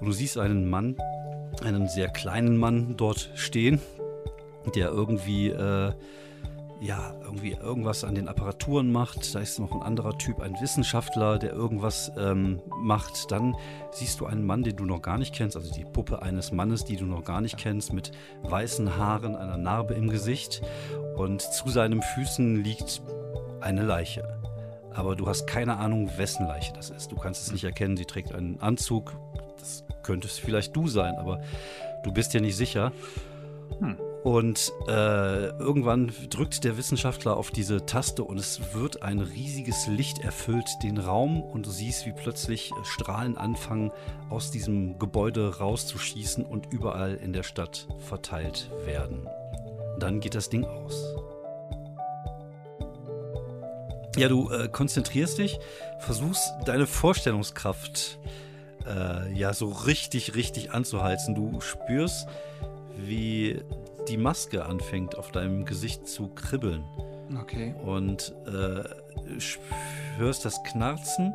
Und du siehst einen Mann, einen sehr kleinen Mann dort stehen, der irgendwie, äh, ja, irgendwie irgendwas an den Apparaturen macht. Da ist noch ein anderer Typ, ein Wissenschaftler, der irgendwas ähm, macht. Dann siehst du einen Mann, den du noch gar nicht kennst, also die Puppe eines Mannes, die du noch gar nicht kennst, mit weißen Haaren, einer Narbe im Gesicht. Und zu seinen Füßen liegt eine Leiche. Aber du hast keine Ahnung, wessen Leiche das ist. Du kannst es nicht erkennen. Sie trägt einen Anzug. Das könntest vielleicht du sein, aber du bist dir nicht sicher. Hm. Und äh, irgendwann drückt der Wissenschaftler auf diese Taste und es wird ein riesiges Licht erfüllt den Raum und du siehst, wie plötzlich Strahlen anfangen, aus diesem Gebäude rauszuschießen und überall in der Stadt verteilt werden. Dann geht das Ding aus. Ja, du äh, konzentrierst dich, versuchst deine Vorstellungskraft äh, ja so richtig, richtig anzuheizen. Du spürst, wie die Maske anfängt auf deinem Gesicht zu kribbeln. Okay. Und äh, hörst das Knarzen,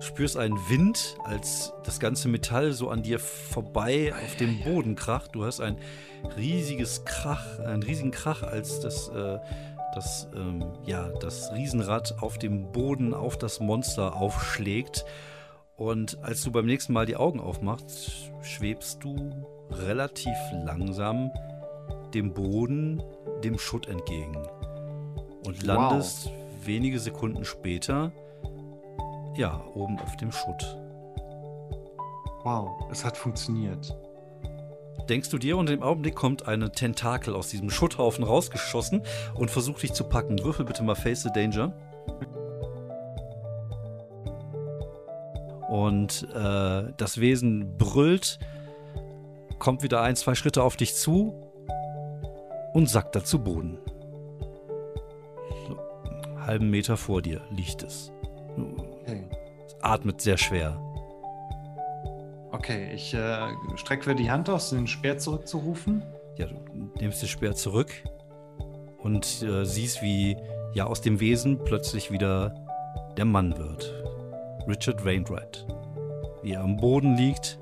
spürst einen Wind, als das ganze Metall so an dir vorbei auf dem Boden kracht. Du hörst ein riesiges Krach, einen riesigen Krach, als das äh, das, ähm, ja, das Riesenrad auf dem Boden auf das Monster aufschlägt. Und als du beim nächsten Mal die Augen aufmachst, schwebst du relativ langsam dem Boden, dem Schutt entgegen. Und landest wow. wenige Sekunden später, ja, oben auf dem Schutt. Wow, es hat funktioniert denkst du dir und im Augenblick kommt eine Tentakel aus diesem Schutthaufen rausgeschossen und versucht dich zu packen. Würfel bitte mal Face the Danger. Und äh, das Wesen brüllt, kommt wieder ein, zwei Schritte auf dich zu und sackt da zu Boden. So, einen halben Meter vor dir liegt es. Okay. Es atmet sehr schwer. Okay, ich äh, strecke die Hand aus, den Speer zurückzurufen. Ja, du nimmst den Speer zurück und äh, siehst, wie ja aus dem Wesen plötzlich wieder der Mann wird. Richard Wainwright. Wie er am Boden liegt,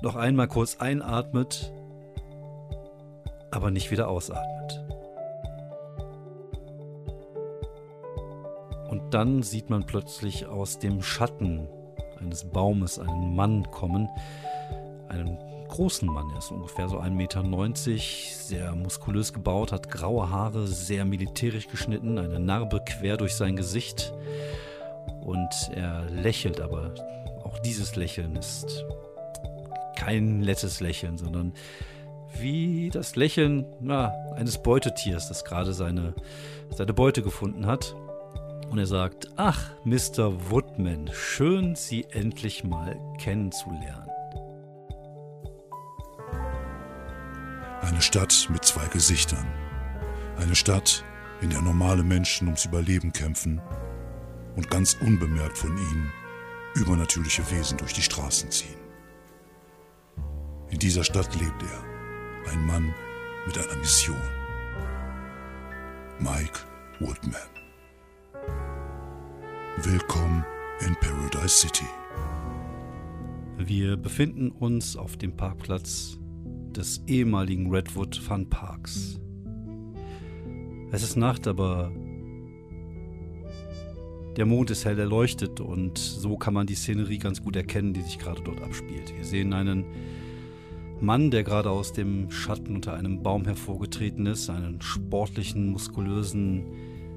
noch einmal kurz einatmet, aber nicht wieder ausatmet. Und dann sieht man plötzlich aus dem Schatten eines Baumes einen Mann kommen. Einen großen Mann, er ist ungefähr so 1,90 Meter, sehr muskulös gebaut, hat graue Haare, sehr militärisch geschnitten, eine Narbe quer durch sein Gesicht. Und er lächelt, aber auch dieses Lächeln ist kein nettes Lächeln, sondern wie das Lächeln na, eines Beutetiers, das gerade seine, seine Beute gefunden hat. Und er sagt, ach, Mr. Woodman, schön, Sie endlich mal kennenzulernen. Eine Stadt mit zwei Gesichtern. Eine Stadt, in der normale Menschen ums Überleben kämpfen und ganz unbemerkt von ihnen übernatürliche Wesen durch die Straßen ziehen. In dieser Stadt lebt er, ein Mann mit einer Mission. Mike Woodman. Willkommen in Paradise City. Wir befinden uns auf dem Parkplatz des ehemaligen Redwood Fun Parks. Es ist Nacht, aber der Mond ist hell erleuchtet und so kann man die Szenerie ganz gut erkennen, die sich gerade dort abspielt. Wir sehen einen Mann, der gerade aus dem Schatten unter einem Baum hervorgetreten ist, einen sportlichen, muskulösen,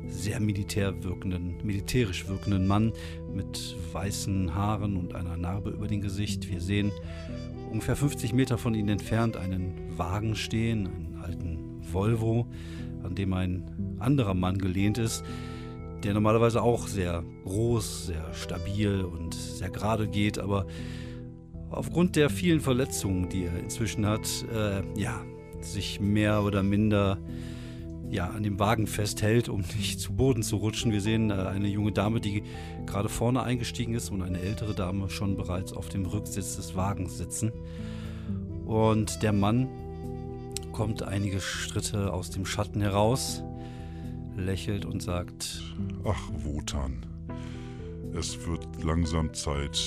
sehr militär wirkenden, militärisch wirkenden Mann mit weißen Haaren und einer Narbe über dem Gesicht. Wir sehen ungefähr 50 Meter von ihnen entfernt einen Wagen stehen, einen alten Volvo, an dem ein anderer Mann gelehnt ist, der normalerweise auch sehr groß, sehr stabil und sehr gerade geht, aber aufgrund der vielen Verletzungen, die er inzwischen hat, äh, ja, sich mehr oder minder ja, an dem Wagen festhält, um nicht zu Boden zu rutschen. Wir sehen äh, eine junge Dame, die gerade vorne eingestiegen ist und eine ältere Dame schon bereits auf dem Rücksitz des Wagens sitzen. Und der Mann kommt einige Schritte aus dem Schatten heraus, lächelt und sagt: Ach, Wotan. Es wird langsam Zeit,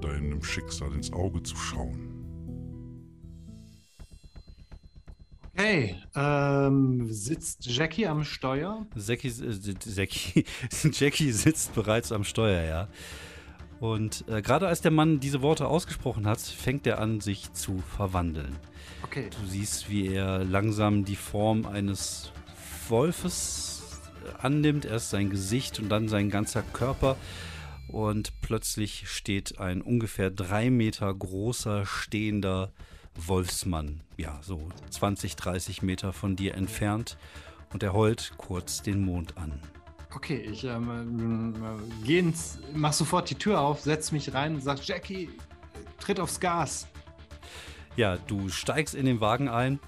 deinem Schicksal ins Auge zu schauen. Okay, ähm, sitzt Jackie am Steuer? Jackie, äh, Jackie, Jackie sitzt bereits am Steuer, ja. Und äh, gerade als der Mann diese Worte ausgesprochen hat, fängt er an, sich zu verwandeln. Okay. Du siehst, wie er langsam die Form eines Wolfes annimmt. Erst sein Gesicht und dann sein ganzer Körper. Und plötzlich steht ein ungefähr drei Meter großer, stehender Wolfsmann. Ja, so 20, 30 Meter von dir entfernt. Und er heult kurz den Mond an. Okay, ich ähm, äh, geh ins, mach sofort die Tür auf, setz mich rein und sag, Jackie, tritt aufs Gas. Ja, du steigst in den Wagen ein,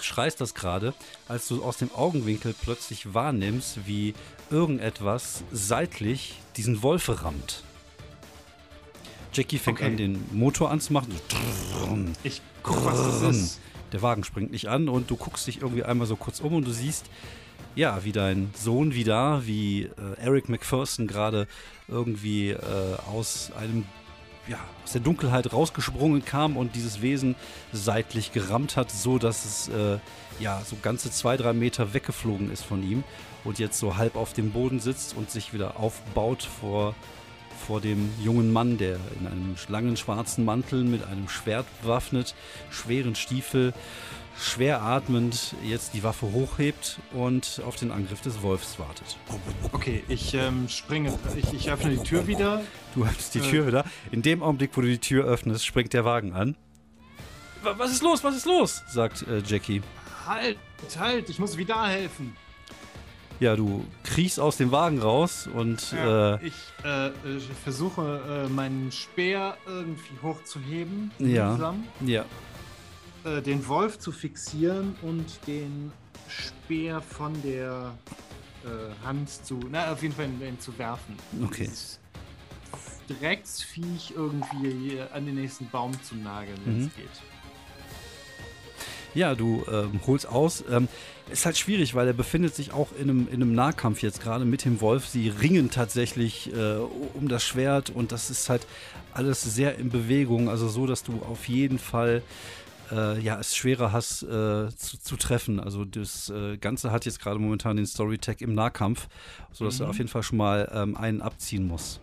schreist das gerade, als du aus dem Augenwinkel plötzlich wahrnimmst, wie irgendetwas seitlich diesen Wolf rammt. Jackie fängt Okay. an, den Motor anzumachen. Ich guck, was das ist. Der Wagen springt nicht an und du guckst dich irgendwie einmal so kurz um und du siehst, ja, wie dein Sohn wieder, wie äh, Eric McPherson gerade irgendwie äh, aus einem, ja, aus der Dunkelheit rausgesprungen kam und dieses Wesen seitlich gerammt hat, so dass es, äh, ja, so ganze zwei, drei Meter weggeflogen ist von ihm und jetzt so halb auf dem Boden sitzt und sich wieder aufbaut vor vor dem jungen Mann, der in einem langen schwarzen Mantel mit einem Schwert bewaffnet, schweren Stiefel, schwer atmend jetzt die Waffe hochhebt und auf den Angriff des Wolfs wartet. Okay, ich ähm, springe, ich, ich öffne die Tür wieder. Du öffnest die Äh. Tür wieder. In dem Augenblick, wo du die Tür öffnest, springt der Wagen an. "Wa- Was ist los? Was ist los? sagt äh, Jackie. Halt, halt, ich muss wieder helfen. Ja, du kriechst aus dem Wagen raus und Ja, äh, ich äh, äh, versuche, äh, meinen Speer irgendwie hochzuheben. Ja. mühsam, ja, Äh, den Wolf zu fixieren und den Speer von der äh, Hand zu, na, auf jeden Fall in, in zu werfen. Okay. Dieses Drecksviech irgendwie an den nächsten Baum zu nageln, wenn es Mhm. geht. Ja, du ähm, holst aus. Ähm, ist halt schwierig, weil er befindet sich auch in einem, in einem Nahkampf jetzt gerade mit dem Wolf. Sie ringen tatsächlich äh, um das Schwert und das ist halt alles sehr in Bewegung. Also so, dass du auf jeden Fall äh, ja, es schwerer hast äh, zu, zu treffen. Also das äh, Ganze hat jetzt gerade momentan den Story-Tag im Nahkampf, sodass Mhm. er auf jeden Fall schon mal ähm, einen abziehen muss.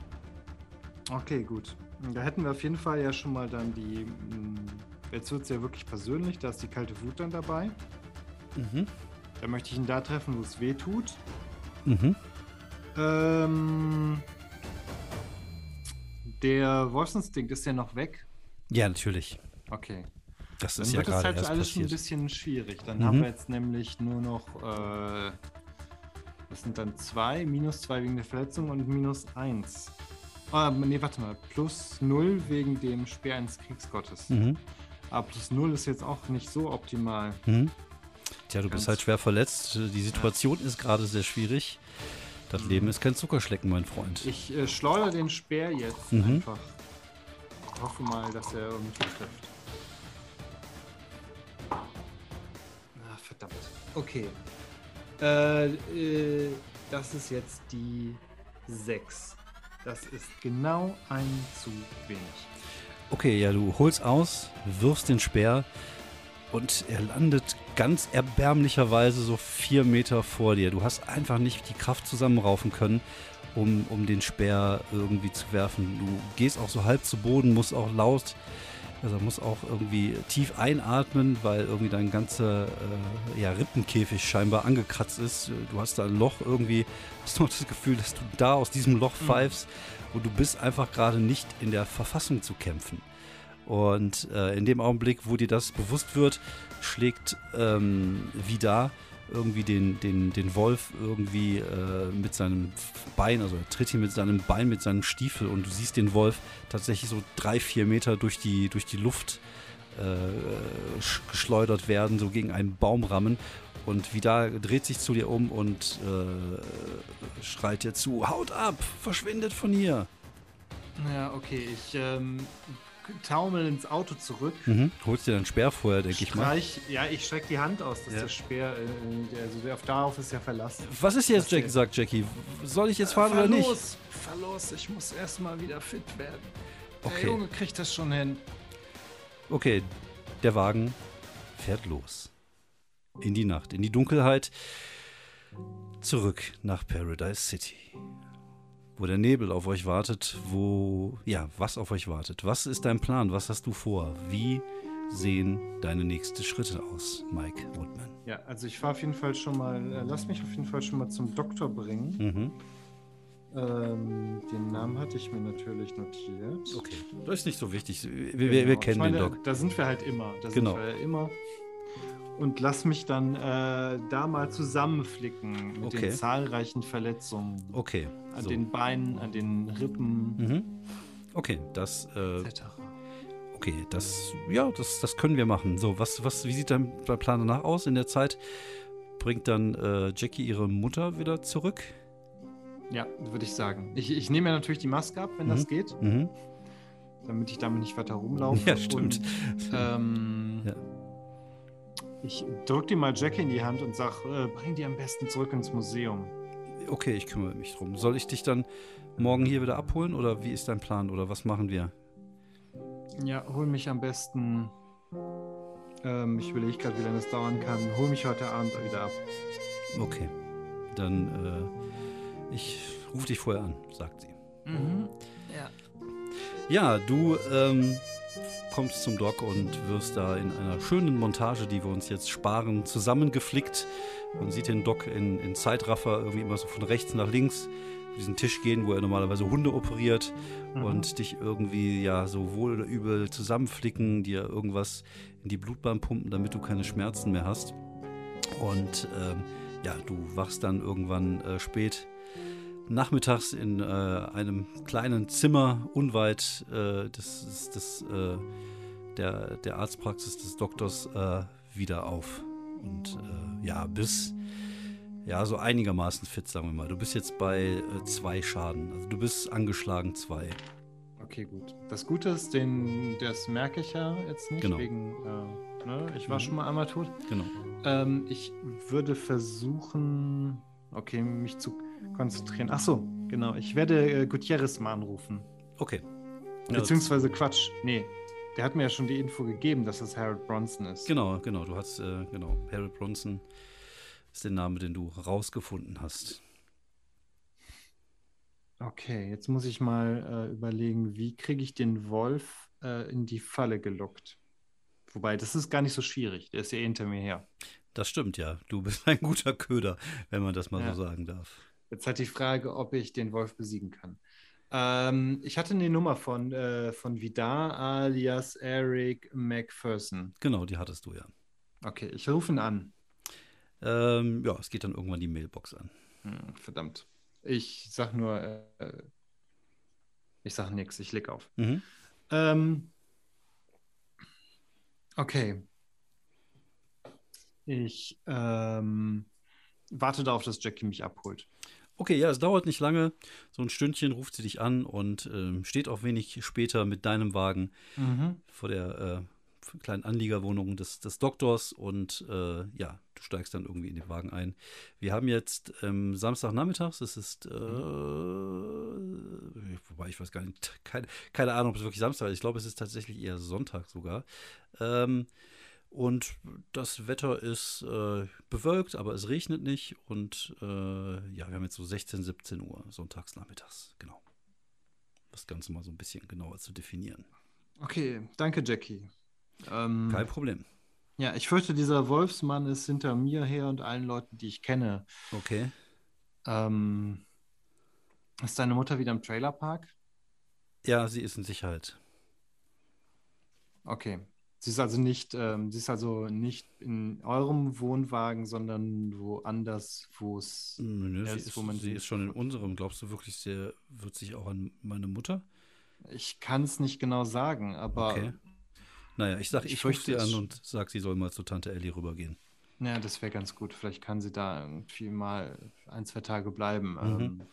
Okay, gut. Da hätten wir auf jeden Fall ja schon mal dann die. mh, Jetzt wird es ja wirklich persönlich, da ist die kalte Wut dann dabei. Mhm. Da möchte ich ihn da treffen, wo es weh tut. Mhm. Ähm, der Wolfsinstinkt ist ja noch weg. Ja, natürlich. Okay. Das Dann ist ja wird es gerade halt erst alles schon ein passiert. bisschen schwierig. Dann Mhm. haben wir jetzt nämlich nur noch. Äh, das sind dann zwei, minus zwei wegen der Verletzung und minus eins. Ah, nee, warte mal. Plus null wegen dem Speer eines Kriegsgottes. Mhm. Aber plus null ist jetzt auch nicht so optimal. Mhm. Tja, du Ganz- bist halt schwer verletzt. Die Situation ist gerade sehr schwierig. Das Leben ist kein Zuckerschlecken, mein Freund. Ich äh, schleudere den Speer jetzt Mhm. einfach. Ich hoffe mal, dass er irgendwie trifft. Okay. Äh, äh, das ist jetzt die 6. Das ist genau ein zu wenig. Okay, ja, du holst aus, wirfst den Speer und er landet ganz erbärmlicherweise so vier Meter vor dir. Du hast einfach nicht die Kraft zusammenraufen können, um, um den Speer irgendwie zu werfen. Du gehst auch so halb zu Boden, musst auch laut, also musst auch irgendwie tief einatmen, weil irgendwie dein ganzer äh, ja, Rippenkäfig scheinbar angekratzt ist. Du hast da ein Loch irgendwie, hast noch das Gefühl, dass du da aus diesem Loch pfeifst und du bist einfach gerade nicht in der Verfassung zu kämpfen. Und äh, in dem Augenblick, wo dir das bewusst wird, schlägt ähm, Vidar irgendwie den, den, den Wolf irgendwie äh, mit seinem Bein, also er tritt ihn mit seinem Bein, mit seinem Stiefel und du siehst den Wolf tatsächlich so drei, vier Meter durch die, durch die Luft äh, sch- geschleudert werden, so gegen einen Baum rammen. Und Vidar dreht sich zu dir um und äh, schreit dir zu, haut ab, verschwindet von hier. Ja, okay. Ich ähm, taumel ins Auto zurück. Mhm. Holst dir dann Sperrfeuer, denke ich mal. Ja, ich strecke die Hand aus, dass Ja. der Speer, äh, der, also der auf darauf ist ja verlassen. Was ist jetzt, Jack, sagt Jackie? Soll ich jetzt fahren fahr oder nicht? los, fahr los, ich muss erstmal wieder fit werden. Okay. Der Junge kriegt das schon hin. Okay, der Wagen fährt los. In die Nacht, in die Dunkelheit. Zurück nach Paradise City. Wo der Nebel auf euch wartet, wo, ja, was auf euch wartet. Was ist dein Plan? Was hast du vor? Wie sehen deine nächsten Schritte aus, Mike Woodman? Ja, also ich fahre auf jeden Fall schon mal, äh, lass mich auf jeden Fall schon mal zum Doktor bringen. Mhm. Ähm, den Namen hatte ich mir natürlich notiert. Okay, das ist nicht so wichtig. Wir, Genau. wir kennen meine, den Doc. Da sind wir halt immer. Da Genau. sind wir ja immer. Und lass mich dann äh, da mal zusammenflicken mit Okay. den zahlreichen Verletzungen Okay, an so. den Beinen, an den Rippen, Mhm. Okay, das, äh, etc. okay, das, ja, das, das können wir machen. So, was, was, wie sieht dein dein Plan danach aus? In der Zeit bringt dann äh, Jackie ihre Mutter wieder zurück. Ja, würde ich sagen. Ich, ich nehme ja natürlich die Maske ab, wenn Mhm. das geht, Mhm. damit ich damit nicht weiter rumlaufe. Ja, stimmt. Und, ähm, Ja. Ich drück dir mal Jackie in die Hand und sag, äh, bring die am besten zurück ins Museum. Okay, ich kümmere mich drum. Soll ich dich dann morgen hier wieder abholen oder wie ist dein Plan oder was machen wir? Ja, hol mich am besten. Ähm, ich überlege gerade, wie lange es dauern kann. Hol mich heute Abend wieder ab. Okay, dann äh, ich rufe dich vorher an, sagt sie. Mhm. Ja. Ja, du ähm, kommst zum Doc und wirst da in einer schönen Montage, die wir uns jetzt sparen, zusammengeflickt. Man sieht den Doc in, in Zeitraffer irgendwie immer so von rechts nach links diesen Tisch gehen, wo er normalerweise Hunde operiert Mhm. und dich irgendwie ja so wohl oder übel zusammenflicken, dir irgendwas in die Blutbahn pumpen, damit du keine Schmerzen mehr hast. Und ähm, ja, du wachst dann irgendwann äh, spät nachmittags in äh, einem kleinen Zimmer unweit äh, des, des, des, äh, der, der Arztpraxis des Doktors äh, wieder auf. Und äh, ja, bis ja, so einigermaßen fit, sagen wir mal. Du bist jetzt bei äh, zwei Schaden. Also du bist angeschlagen zwei. Okay, gut. Das Gute ist, den, das merke ich ja jetzt nicht, Genau. wegen, äh, ne? ich war Mhm. schon mal einmal tot. Genau. Ähm, ich würde versuchen, okay, mich zu konzentrieren. Ach so, genau. Ich werde äh, Gutierrez mal anrufen. Okay. Beziehungsweise Quatsch. Nee, der hat mir ja schon die Info gegeben, dass das Harold Bronson ist. Genau, genau. Du hast, äh, genau, Harold Bronson ist der Name, den du rausgefunden hast. Okay, jetzt muss ich mal äh, überlegen, wie kriege ich den Wolf äh, in die Falle gelockt? Wobei, das ist gar nicht so schwierig. Der ist ja eh hinter mir her. Das stimmt, ja. Du bist ein guter Köder, wenn man das mal Ja. so sagen darf. Jetzt hat die Frage, ob ich den Wolf besiegen kann. Ähm, ich hatte eine Nummer von, äh, von Vidar alias Eric McPherson. Genau, die hattest du ja. Okay, ich rufe ihn an. Ähm, ja, es geht dann irgendwann die Mailbox an. Hm, verdammt. Ich sag nur, äh, ich sag nichts, ich leg auf. Mhm. Ähm, okay. Ich ähm, warte darauf, dass Jackie mich abholt. Okay, ja, es dauert nicht lange. So ein Stündchen ruft sie dich an und ähm, steht auch wenig später mit deinem Wagen vor der äh, kleinen Anliegerwohnung des, des Doktors und äh, ja, du steigst dann irgendwie in den Wagen ein. Wir haben jetzt ähm, Samstagnachmittags, es ist, äh, wobei ich weiß gar nicht, keine, keine Ahnung, ob es wirklich Samstag ist. Ich glaube, es ist tatsächlich eher Sonntag sogar. Ähm, und das Wetter ist äh, bewölkt, aber es regnet nicht. Und äh, ja, wir haben jetzt so 16, 17 Uhr, sonntags nachmittags, genau. Das Ganze mal so ein bisschen genauer zu definieren. Okay, danke, Jackie. Ähm, Kein Problem. ja, ich fürchte, dieser Wolfsmann ist hinter mir her und allen Leuten, die ich kenne. Okay. Ähm, ist deine Mutter wieder im Trailerpark? Ja, sie ist in Sicherheit. Okay. Sie ist also nicht, ähm, sie ist also nicht in eurem Wohnwagen, sondern woanders, wo es. Sie, ist, wo man sie ist schon in unserem. Glaubst du wirklich, sie wird sich auch an meine Mutter? Ich kann es nicht genau sagen, aber Okay. Naja, ich sag, Ich ich, rufe fürchte, sie an und sag, sie soll mal zu Tante Ellie rübergehen. ja, das wäre ganz gut. Vielleicht kann sie da irgendwie mal ein, zwei Tage bleiben. Mhm. Ähm,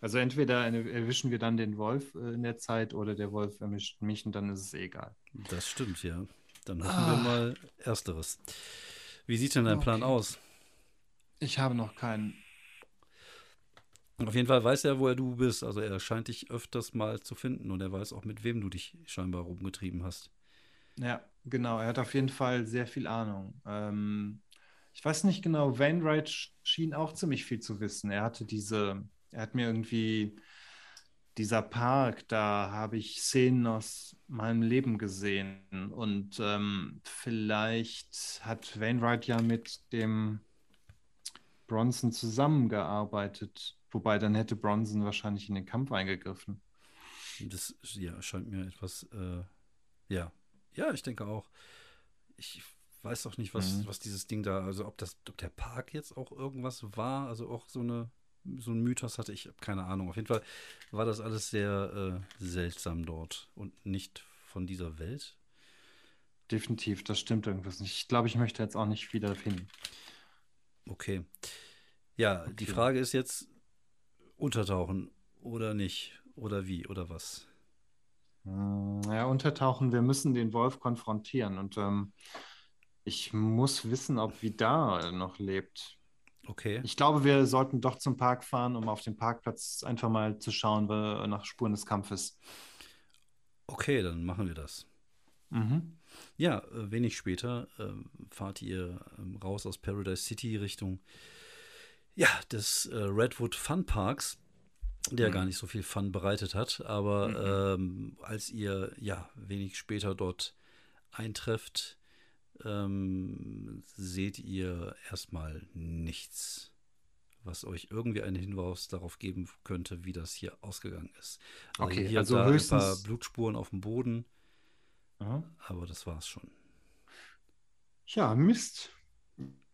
Also entweder erwischen wir dann den Wolf äh, in der Zeit oder der Wolf erwischt mich und dann ist es egal. Das stimmt, ja. Dann hoffen ah. wir mal Ersteres. Wie sieht denn dein okay. Plan aus? Ich habe noch keinen. Auf jeden Fall weiß er, woher du bist. Also er scheint dich öfters mal zu finden und er weiß auch, mit wem du dich scheinbar rumgetrieben hast. Ja, genau. Er hat auf jeden Fall sehr viel Ahnung. Ähm, ich weiß nicht genau, Wainwright schien auch ziemlich viel zu wissen. Er hatte diese, er hat mir irgendwie, dieser Park, da habe ich Szenen aus meinem Leben gesehen. Und ähm, vielleicht hat Wainwright ja mit dem Bronson zusammengearbeitet. Wobei dann hätte Bronson wahrscheinlich in den Kampf eingegriffen. Das ja, scheint mir etwas, äh, ja. Ja, ich denke auch. Ich weiß auch nicht, was, mhm. was dieses Ding da, also ob das, ob der Park jetzt auch irgendwas war, also auch so eine, so ein Mythos hatte, ich habe keine Ahnung. Auf jeden Fall war das alles sehr äh, seltsam dort und nicht von dieser Welt. Definitiv, das stimmt irgendwas nicht. Ich glaube, ich möchte jetzt auch nicht wieder hin. Okay. Ja, okay. die Frage ist jetzt, untertauchen oder nicht? Oder wie? Oder was? Hm, ja, untertauchen, wir müssen den Wolf konfrontieren und ähm, ich muss wissen, ob Vidar noch lebt. Okay. Ich glaube, wir sollten doch zum Park fahren, um auf dem Parkplatz einfach mal zu schauen nach Spuren des Kampfes. Okay, dann machen wir das. Mhm. Ja, äh, wenig später äh, fahrt ihr äh, raus aus Paradise City Richtung ja, des äh, Redwood Fun Parks, der mhm. gar nicht so viel Fun bereitet hat. Aber mhm. ähm, als ihr ja wenig später dort eintrefft, ähm, seht ihr erstmal nichts, was euch irgendwie einen Hinweis darauf geben könnte, wie das hier ausgegangen ist. Also okay, hier also höchstens... ein paar Blutspuren auf dem Boden, Aha. aber das war's schon. Ja, Mist.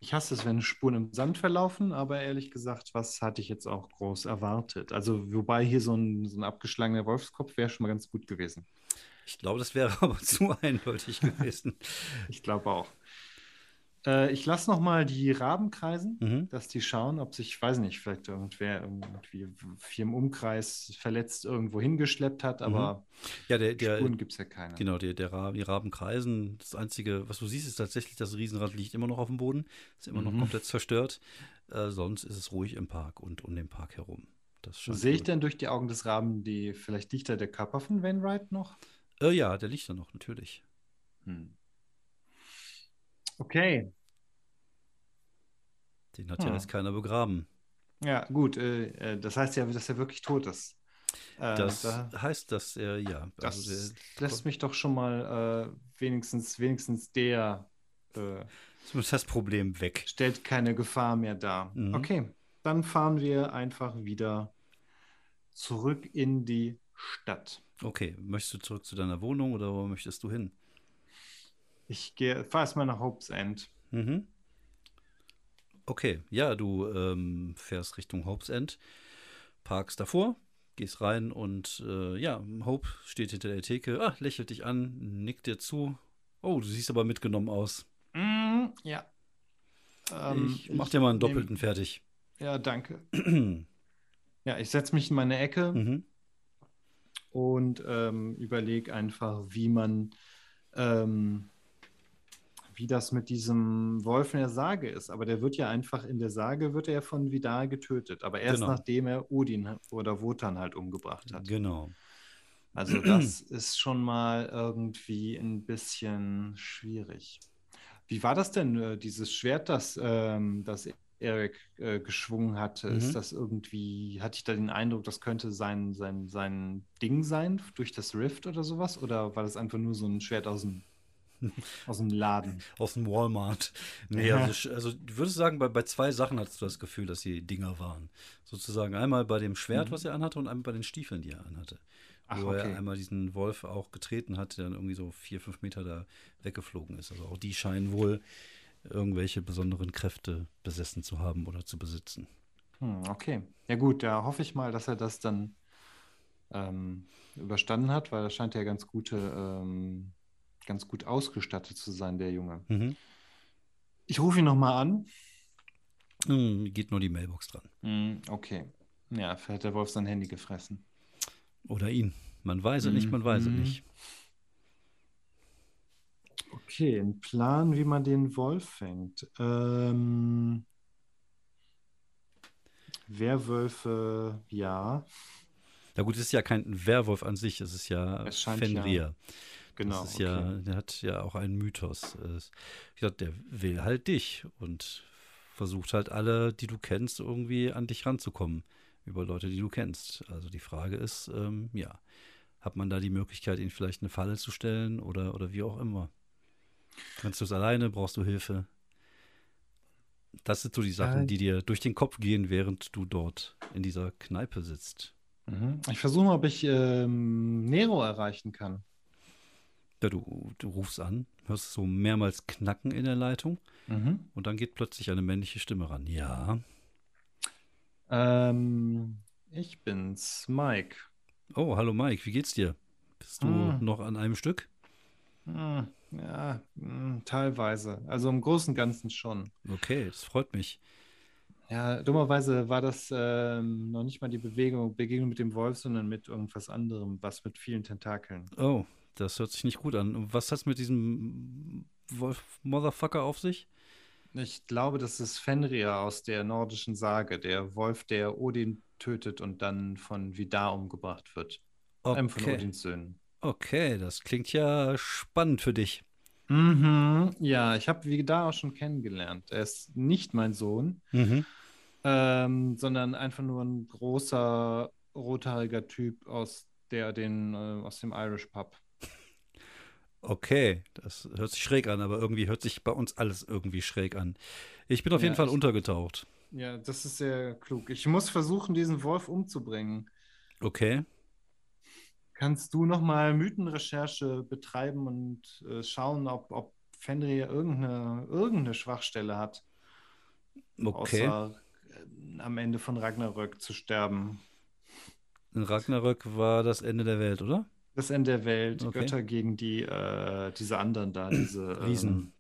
Ich hasse es, wenn Spuren im Sand verlaufen, aber ehrlich gesagt, was hatte ich jetzt auch groß erwartet? Also, wobei hier so ein, so ein abgeschlagener Wolfskopf wäre schon mal ganz gut gewesen. Ich glaube, das wäre aber zu eindeutig gewesen. ich glaube auch. Äh, ich lasse noch mal die Raben kreisen, mhm. dass die schauen, ob sich, weiß nicht, vielleicht irgendwer irgendwie viel im Umkreis verletzt irgendwo hingeschleppt hat, aber mhm. ja, der, der, Spuren gibt es ja keine. Genau, der, der Raben, die Raben kreisen. Das Einzige, was du siehst, ist tatsächlich, das Riesenrad liegt immer noch auf dem Boden, ist immer mhm. noch komplett zerstört. Äh, sonst ist es ruhig im Park und um den Park herum. Sehe ich denn durch die Augen des Raben die, vielleicht da der Körper von Wainwright noch? Äh, ja, der liegt da noch, natürlich. Hm. Okay. Den hat hm. ja jetzt keiner begraben. Ja, gut. Äh, äh, das heißt ja, dass er wirklich tot ist. Äh, das da, heißt, dass er, ja. Das also der, lässt mich doch schon mal äh, wenigstens, wenigstens der. Äh, das Problem weg. Stellt keine Gefahr mehr dar. Mhm. Okay, dann fahren wir einfach wieder zurück in die Stadt. Okay, möchtest du zurück zu deiner Wohnung oder wo möchtest du hin? Ich gehe, fahre erstmal nach Hope's End. Mhm. Okay, ja, du ähm, fährst Richtung Hope's End, parkst davor, gehst rein und äh, ja, Hope steht hinter der Theke, ah, lächelt dich an, nickt dir zu. Oh, du siehst aber mitgenommen aus. Mm, ja. Ähm, ich mach dir mal einen doppelten nehm... fertig. Ja, danke. ja, ich setze mich in meine Ecke mhm. Und ähm, überlege einfach, wie man ähm, wie das mit diesem Wolf in der Sage ist. Aber der wird ja einfach in der Sage wird er von Vidal getötet. Aber erst genau. nachdem er Odin oder Wotan halt umgebracht hat. Genau. Also das ist schon mal irgendwie ein bisschen schwierig. Wie war das denn, äh, dieses Schwert, das, ähm, das Eric äh, geschwungen hatte? Mhm. Ist das irgendwie, hatte ich da den Eindruck, das könnte sein, sein, sein Ding sein durch das Rift oder sowas? Oder war das einfach nur so ein Schwert aus dem aus dem Laden. Aus dem Walmart. Nee, ja. also, also ich würde sagen, bei, bei zwei Sachen hattest du das Gefühl, dass die Dinger waren. Sozusagen einmal bei dem Schwert, mhm. was er anhatte, und einmal bei den Stiefeln, die er anhatte. Ach, wo okay. er einmal diesen Wolf auch getreten hat, der dann irgendwie so vier, fünf Meter da weggeflogen ist. Also auch die scheinen wohl irgendwelche besonderen Kräfte besessen zu haben oder zu besitzen. Hm, okay. Ja gut, da hoffe ich mal, dass er das dann ähm, überstanden hat, weil er scheint ja ganz gute ähm, ganz gut ausgestattet zu sein, der Junge. Mhm. Ich rufe ihn nochmal an. Mhm, geht nur die Mailbox dran. Mhm, okay. Ja, vielleicht hat der Wolf sein Handy gefressen. Oder ihn. Man weiß es nicht, man weiß es Mhm. nicht. Okay, ein Plan, wie man den Wolf fängt. Ähm, Werwölfe, ja, Na gut, es ist ja kein Werwolf an sich, es ist ja Es Fenrir. genau. Das ist ja, okay. der hat ja auch einen Mythos. Wie gesagt, der will halt dich und versucht halt alle, die du kennst, irgendwie an dich ranzukommen. Über Leute, die du kennst. Also die Frage ist, ähm, ja, hat man da die Möglichkeit, ihn vielleicht eine Falle zu stellen oder, oder wie auch immer? Kannst du es alleine? Brauchst du Hilfe? Das sind so die Sachen, die dir durch den Kopf gehen, während du dort in dieser Kneipe sitzt. Mhm. Ich versuche mal, ob ich ähm, Nero erreichen kann. Ja, du, du rufst an, hörst so mehrmals Knacken in der Leitung Mhm. und dann geht plötzlich eine männliche Stimme ran. Ja. Ähm, ich bin's, Mike. Oh, hallo Mike, wie geht's dir? Bist du Hm. noch an einem Stück? Hm, ja, hm, teilweise. Also im Großen und Ganzen schon. Okay, das freut mich. Ja, dummerweise war das ähm, noch nicht mal die Bewegung, Begegnung mit dem Wolf, sondern mit irgendwas anderem, was mit vielen Tentakeln. Oh, das hört sich nicht gut an. Und was hat's mit diesem Wolf Motherfucker auf sich? Ich glaube, das ist Fenrir aus der nordischen Sage, der Wolf, der Odin tötet und dann von Vidar umgebracht wird. Einem von Okay, Odins Söhnen. Okay, das klingt ja spannend für dich. Mhm, ja, ich habe Vidar auch schon kennengelernt. Er ist nicht mein Sohn, Mhm. ähm, sondern einfach nur ein großer, rothaariger Typ aus der, den, äh, aus dem Irish Pub. Okay, das hört sich schräg an, aber irgendwie hört sich bei uns alles irgendwie schräg an. Ich bin auf jeden Ja, Fall ich- untergetaucht. Ja, das ist sehr klug. Ich muss versuchen, diesen Wolf umzubringen. Okay. Kannst du nochmal Mythenrecherche betreiben und äh, schauen, ob, ob Fenrir irgendeine, irgendeine Schwachstelle hat, Okay. außer äh, am Ende von Ragnarök zu sterben? In Ragnarök war das Ende der Welt, oder? Das Ende der Welt, Okay. Götter gegen die, äh, diese anderen da, diese Riesen. Ähm,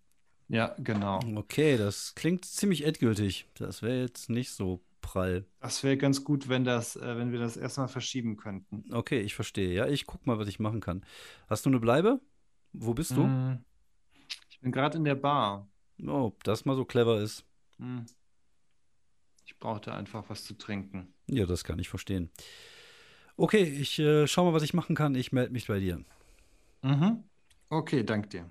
ja, genau. Okay, das klingt ziemlich endgültig. Das wäre jetzt nicht so prall. Das wäre ganz gut, wenn das, äh, wenn wir das erstmal verschieben könnten. Okay, ich verstehe. Ja, ich guck mal, was ich machen kann. Hast du eine Bleibe? Wo bist du? Mm. Ich bin gerade in der Bar. Oh, ob das mal so clever ist. Mm. Ich brauchte einfach was zu trinken. Ja, das kann ich verstehen. Okay, ich äh, schau mal, was ich machen kann. Ich melde mich bei dir. Mhm. Okay, dank dir.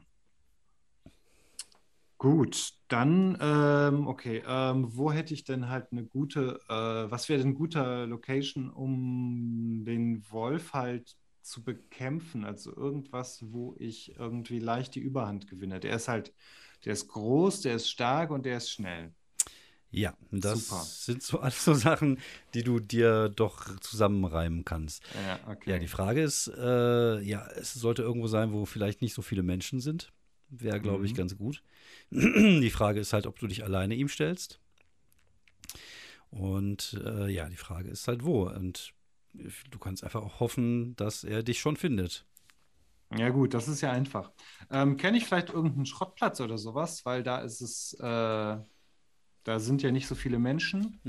Gut, dann, ähm, okay, ähm, wo hätte ich denn halt eine gute, äh, was wäre denn ein guter Location, um den Wolf halt zu bekämpfen? Also irgendwas, wo ich irgendwie leicht die Überhand gewinne. Der ist halt, der ist groß, der ist stark und der ist schnell. Ja, das Super. sind so alles so Sachen, die du dir doch zusammenreimen kannst. Ja, okay. Ja, die Frage ist, äh, ja, es sollte irgendwo sein, wo vielleicht nicht so viele Menschen sind. Wäre, glaube ich, Mhm. ganz gut. Die Frage ist halt, ob du dich alleine ihm stellst. Und äh, ja, die Frage ist halt, wo. Und du kannst einfach auch hoffen, dass er dich schon findet. Ja, gut, das ist ja einfach. Ähm, kenne ich vielleicht irgendeinen Schrottplatz oder sowas? Weil da ist es, äh, da sind ja nicht so viele Menschen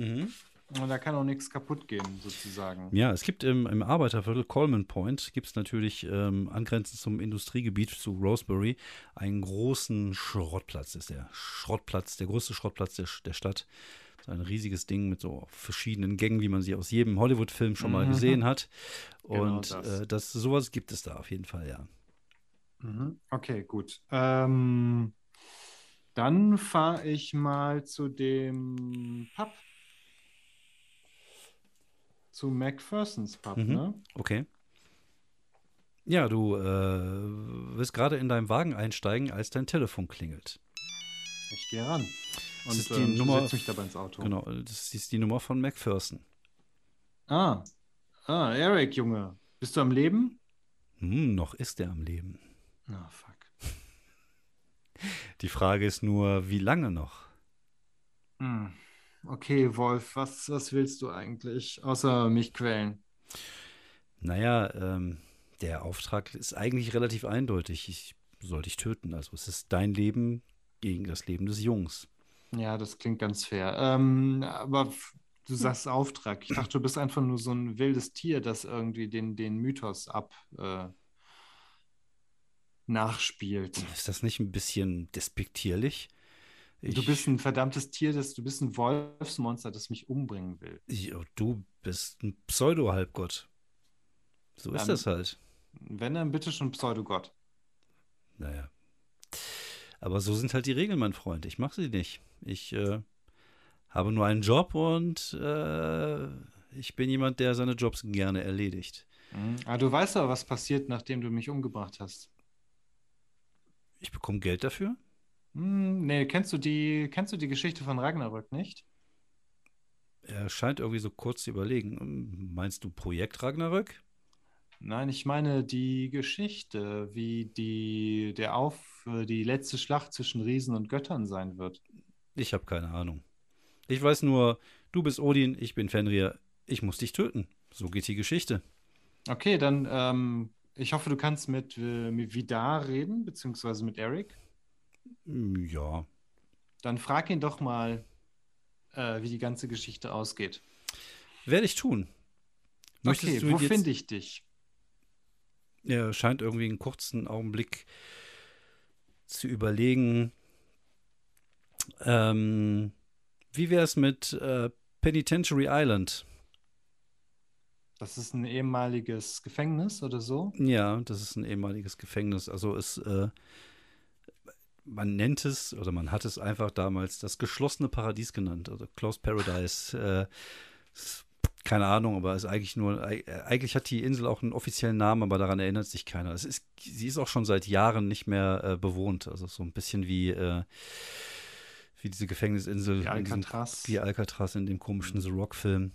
und da kann auch nichts kaputt gehen, sozusagen. Ja, es gibt im, im Arbeiterviertel Coleman Point, gibt es natürlich ähm, angrenzend zum Industriegebiet zu Rosebery einen großen Schrottplatz. Das ist der Schrottplatz, der größte Schrottplatz der, der Stadt. So ein riesiges Ding mit so verschiedenen Gängen, wie man sie aus jedem Hollywood-Film schon mal Mhm. gesehen hat. Genau Und das. Äh, das, sowas gibt es da auf jeden Fall, ja. Mhm. Okay, gut. Ähm, dann fahre ich mal zu dem Pub. Zu Macphersons Pub, Mhm. ne? Okay. Ja, du äh, wirst gerade in deinem Wagen einsteigen, als dein Telefon klingelt. Ich gehe ran. Das Und ist die ähm, Nummer- setz mich dabei ins Auto. Genau, das ist die Nummer von Macpherson. Ah. Ah, Eric, Junge. Bist du am Leben? Hm, noch ist er am Leben. Ah, fuck. Die Frage ist nur, wie lange noch? Hm. Okay, Wolf, was, was willst du eigentlich, außer mich quälen? Naja, ähm, der Auftrag ist eigentlich relativ eindeutig. Ich soll dich töten. Also es ist dein Leben gegen das Leben des Jungs. Ja, das klingt ganz fair. Ähm, aber du sagst Auftrag. Ich dachte, du bist einfach nur so ein wildes Tier, das irgendwie den, den Mythos ab äh, nachspielt. Ist das nicht ein bisschen despektierlich? Ich, du bist ein verdammtes Tier, das, du bist ein Wolfsmonster, das mich umbringen will. Ich, du bist ein Pseudo-Halbgott. So ist ähm, das halt. Wenn, dann bitte schon Pseudogott. Naja. Aber so sind halt die Regeln, mein Freund. Ich mache sie nicht. Ich äh, habe nur einen Job und äh, ich bin jemand, der seine Jobs gerne erledigt. Mhm. Aber ah, du weißt aber, was passiert, nachdem du mich umgebracht hast. Ich bekomme Geld dafür? Hm, nee, kennst du die, kennst du die Geschichte von Ragnarök nicht? Er scheint irgendwie so kurz zu überlegen. Meinst du Projekt Ragnarök? Nein, ich meine die Geschichte, wie die, der Auf, die letzte Schlacht zwischen Riesen und Göttern sein wird. Ich habe keine Ahnung. Ich weiß nur, du bist Odin, ich bin Fenrir, ich muss dich töten. So geht die Geschichte. Okay, dann ähm, ich hoffe, du kannst mit, äh, mit Vidar reden, beziehungsweise mit Eric. Ja. Dann frag ihn doch mal, äh, wie die ganze Geschichte ausgeht. Werde ich tun. Möchtest okay, wo finde ich dich? Er scheint irgendwie einen kurzen Augenblick zu überlegen. Ähm, wie wäre es mit äh, Penitentiary Island? Das ist ein ehemaliges Gefängnis oder so? Ja, das ist ein ehemaliges Gefängnis. Also es, äh, man nennt es oder man hat es einfach damals das geschlossene Paradies genannt, oder Closed Paradise. Äh, keine Ahnung, aber es ist eigentlich nur, äh, eigentlich hat die Insel auch einen offiziellen Namen, aber daran erinnert sich keiner. Es ist, sie ist auch schon seit Jahren nicht mehr äh, bewohnt. Also so ein bisschen wie, äh, wie diese Gefängnisinsel. Wie Alcatraz. Diesem, Alcatraz in dem komischen The Rock-Film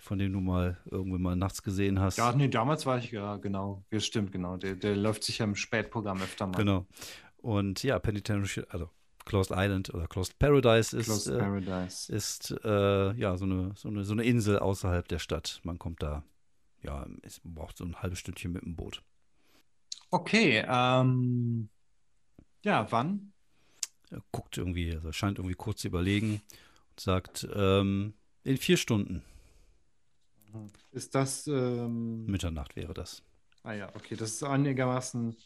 von dem du mal irgendwann mal nachts gesehen hast. Ja, nee, damals war ich, ja, genau. Ja, stimmt, genau. Der, der läuft sich ja im Spätprogramm öfter mal. Genau. Und ja, Penitentiary, also Closed Island oder Closed Paradise ist, Closed äh, Paradise. ist äh, ja so eine, so, eine, so eine Insel außerhalb der Stadt. Man kommt da, ja, es braucht so ein halbes Stündchen mit dem Boot. Okay, ähm, ja, wann? Er guckt irgendwie, also scheint irgendwie kurz zu überlegen und sagt, ähm, in vier Stunden. Ist das. Ähm... Mitternacht wäre das. Ah ja, okay. Das ist einigermaßen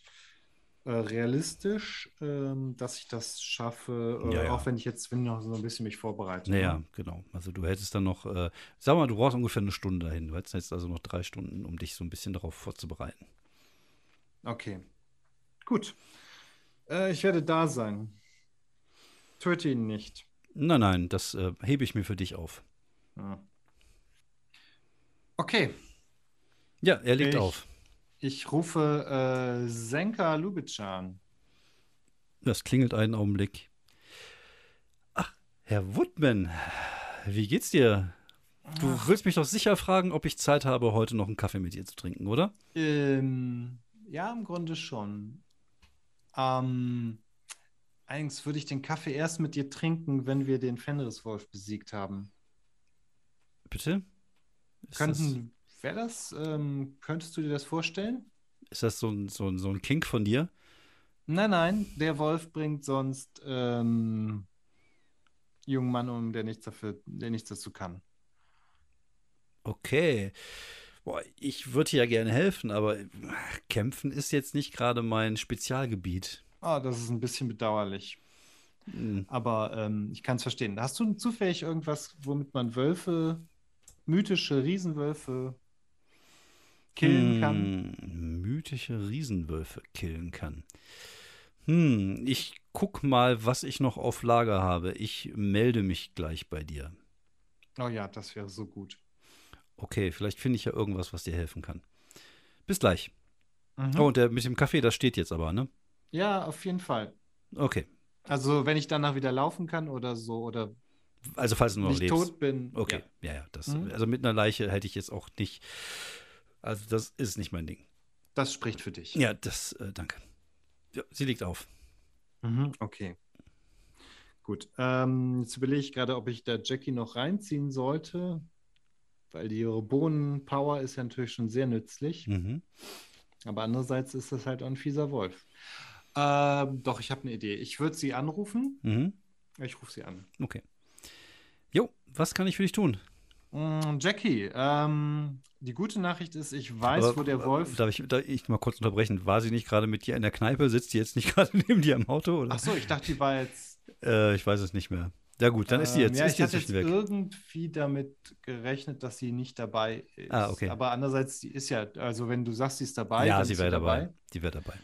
äh, realistisch, ähm, dass ich das schaffe, äh, ja, ja. auch wenn ich jetzt wenn ich noch so ein bisschen mich vorbereite. Naja, ne? genau. Also du hättest dann noch, äh, sag mal, du brauchst ungefähr eine Stunde dahin. Du hättest jetzt also noch drei Stunden, um dich so ein bisschen darauf vorzubereiten. Okay. Gut. Äh, ich werde da sein. Töte ihn nicht. Nein, nein, das äh, hebe ich mir für dich auf. Ja. Okay. Ja, er legt ich, auf. Ich rufe äh, Senka Lubitschan. Das klingelt einen Augenblick. Ach, Herr Woodman, wie geht's dir? Du Ach. willst mich doch sicher fragen, ob ich Zeit habe, heute noch einen Kaffee mit dir zu trinken, oder? Ähm, ja, im Grunde schon. Ähm, eigentlich würde ich den Kaffee erst mit dir trinken, wenn wir den Fenriswolf besiegt haben. Bitte? Könnten, wäre das, ähm, könntest du dir das vorstellen? Ist das so ein, so, ein, so ein Kink von dir? Nein, nein, der Wolf bringt sonst ähm, jungen Mann um, der nichts dafür, der nichts dazu kann. Okay. Boah, ich würde ja gerne helfen, aber kämpfen ist jetzt nicht gerade mein Spezialgebiet. Ah, das ist ein bisschen bedauerlich. Mhm. Aber ähm, ich kann es verstehen. Hast du zufällig irgendwas, womit man Wölfe mythische Riesenwölfe killen hm, kann. Mythische Riesenwölfe killen kann. Hm, ich guck mal, was ich noch auf Lager habe. Ich melde mich gleich bei dir. Oh ja, das wäre so gut. Okay, vielleicht finde ich ja irgendwas, was dir helfen kann. Bis gleich. Mhm. Oh, und der mit dem Kaffee, das steht jetzt aber, ne? Ja, auf jeden Fall. Okay. Also, wenn ich danach wieder laufen kann oder so, oder also falls du noch lebst. tot bin. Okay, ja, ja. ja das, mhm. Also mit einer Leiche hätte ich jetzt auch nicht. Also das ist nicht mein Ding. Das spricht für dich. Ja, das, äh, danke. Ja, sie liegt auf. Mhm, okay. Gut. Ähm, jetzt überlege ich gerade, ob ich da Jackie noch reinziehen sollte, weil die Bohnenpower ist ja natürlich schon sehr nützlich. Mhm. Aber andererseits ist das halt auch ein fieser Wolf. Ähm, doch, ich habe eine Idee. Ich würde sie anrufen. Mhm. Ich rufe sie an. Okay. Jo, was kann ich für dich tun? Mm, Jackie, ähm, die gute Nachricht ist, ich weiß, Aber, wo der Wolf. Darf ich, darf ich mal kurz unterbrechen? War sie nicht gerade mit dir in der Kneipe? Sitzt die jetzt nicht gerade neben dir im Auto? Oder? Ach so, ich dachte, die war jetzt. Äh, ich weiß es nicht mehr. Ja gut, dann ist die jetzt, Ähm, ja, ist ich hatte jetzt weg. irgendwie damit gerechnet, dass sie nicht dabei ist. Ah, okay. Aber andererseits, die ist ja, also wenn du sagst, sie ist dabei, Ja, sie wäre dabei. Die wäre dabei.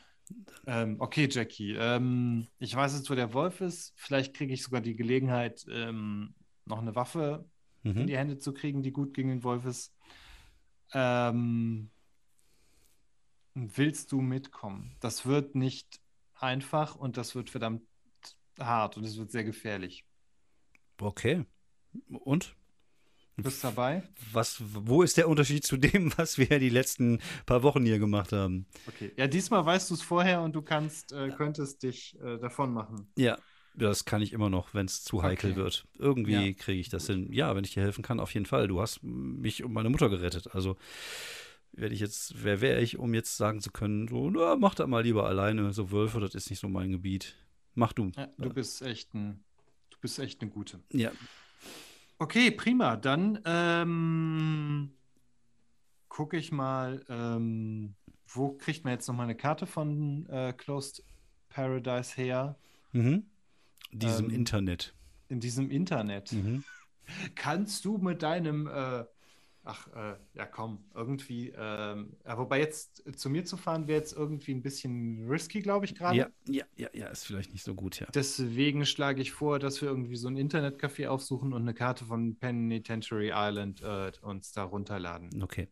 Ähm, okay, Jackie. Ähm, ich weiß jetzt, wo der Wolf ist. Vielleicht kriege ich sogar die Gelegenheit, ähm, noch eine Waffe in Mhm. die Hände zu kriegen, die gut gegen den Wolf ist. Ähm, willst du mitkommen? Das wird nicht einfach und das wird verdammt hart und es wird sehr gefährlich. Okay. Und? Du bist dabei? Was, wo ist der Unterschied zu dem, was wir die letzten paar Wochen hier gemacht haben? Okay. Ja, diesmal weißt du es vorher und du kannst, äh, könntest dich äh, davon machen. Ja, das kann ich immer noch, wenn es zu heikel Okay. wird. Irgendwie Ja, kriege ich das hin. Ja, wenn ich dir helfen kann, auf jeden Fall. Du hast mich und meine Mutter gerettet. Also werde ich jetzt, wer wäre ich, um jetzt sagen zu können, so, na, mach das mal lieber alleine. So Wölfe, das ist nicht so mein Gebiet. Mach du. Ja, du bist echt ein, du bist echt eine gute. Ja. Okay, prima. Dann ähm, gucke ich mal, ähm, wo kriegt man jetzt nochmal eine Karte von äh, Closed Paradise her? Mhm. Diesem Ähm, Internet. In diesem Internet. Mhm. Kannst du mit deinem, äh, ach, äh, ja komm, irgendwie, ähm, ja, wobei jetzt äh, zu mir zu fahren wäre jetzt irgendwie ein bisschen risky, glaube ich gerade. Ja, ja, ja, ja, ist vielleicht nicht so gut, ja. Deswegen schlage ich vor, dass wir irgendwie so ein Internetcafé aufsuchen und eine Karte von Penitentiary Island äh, uns da runterladen Okay.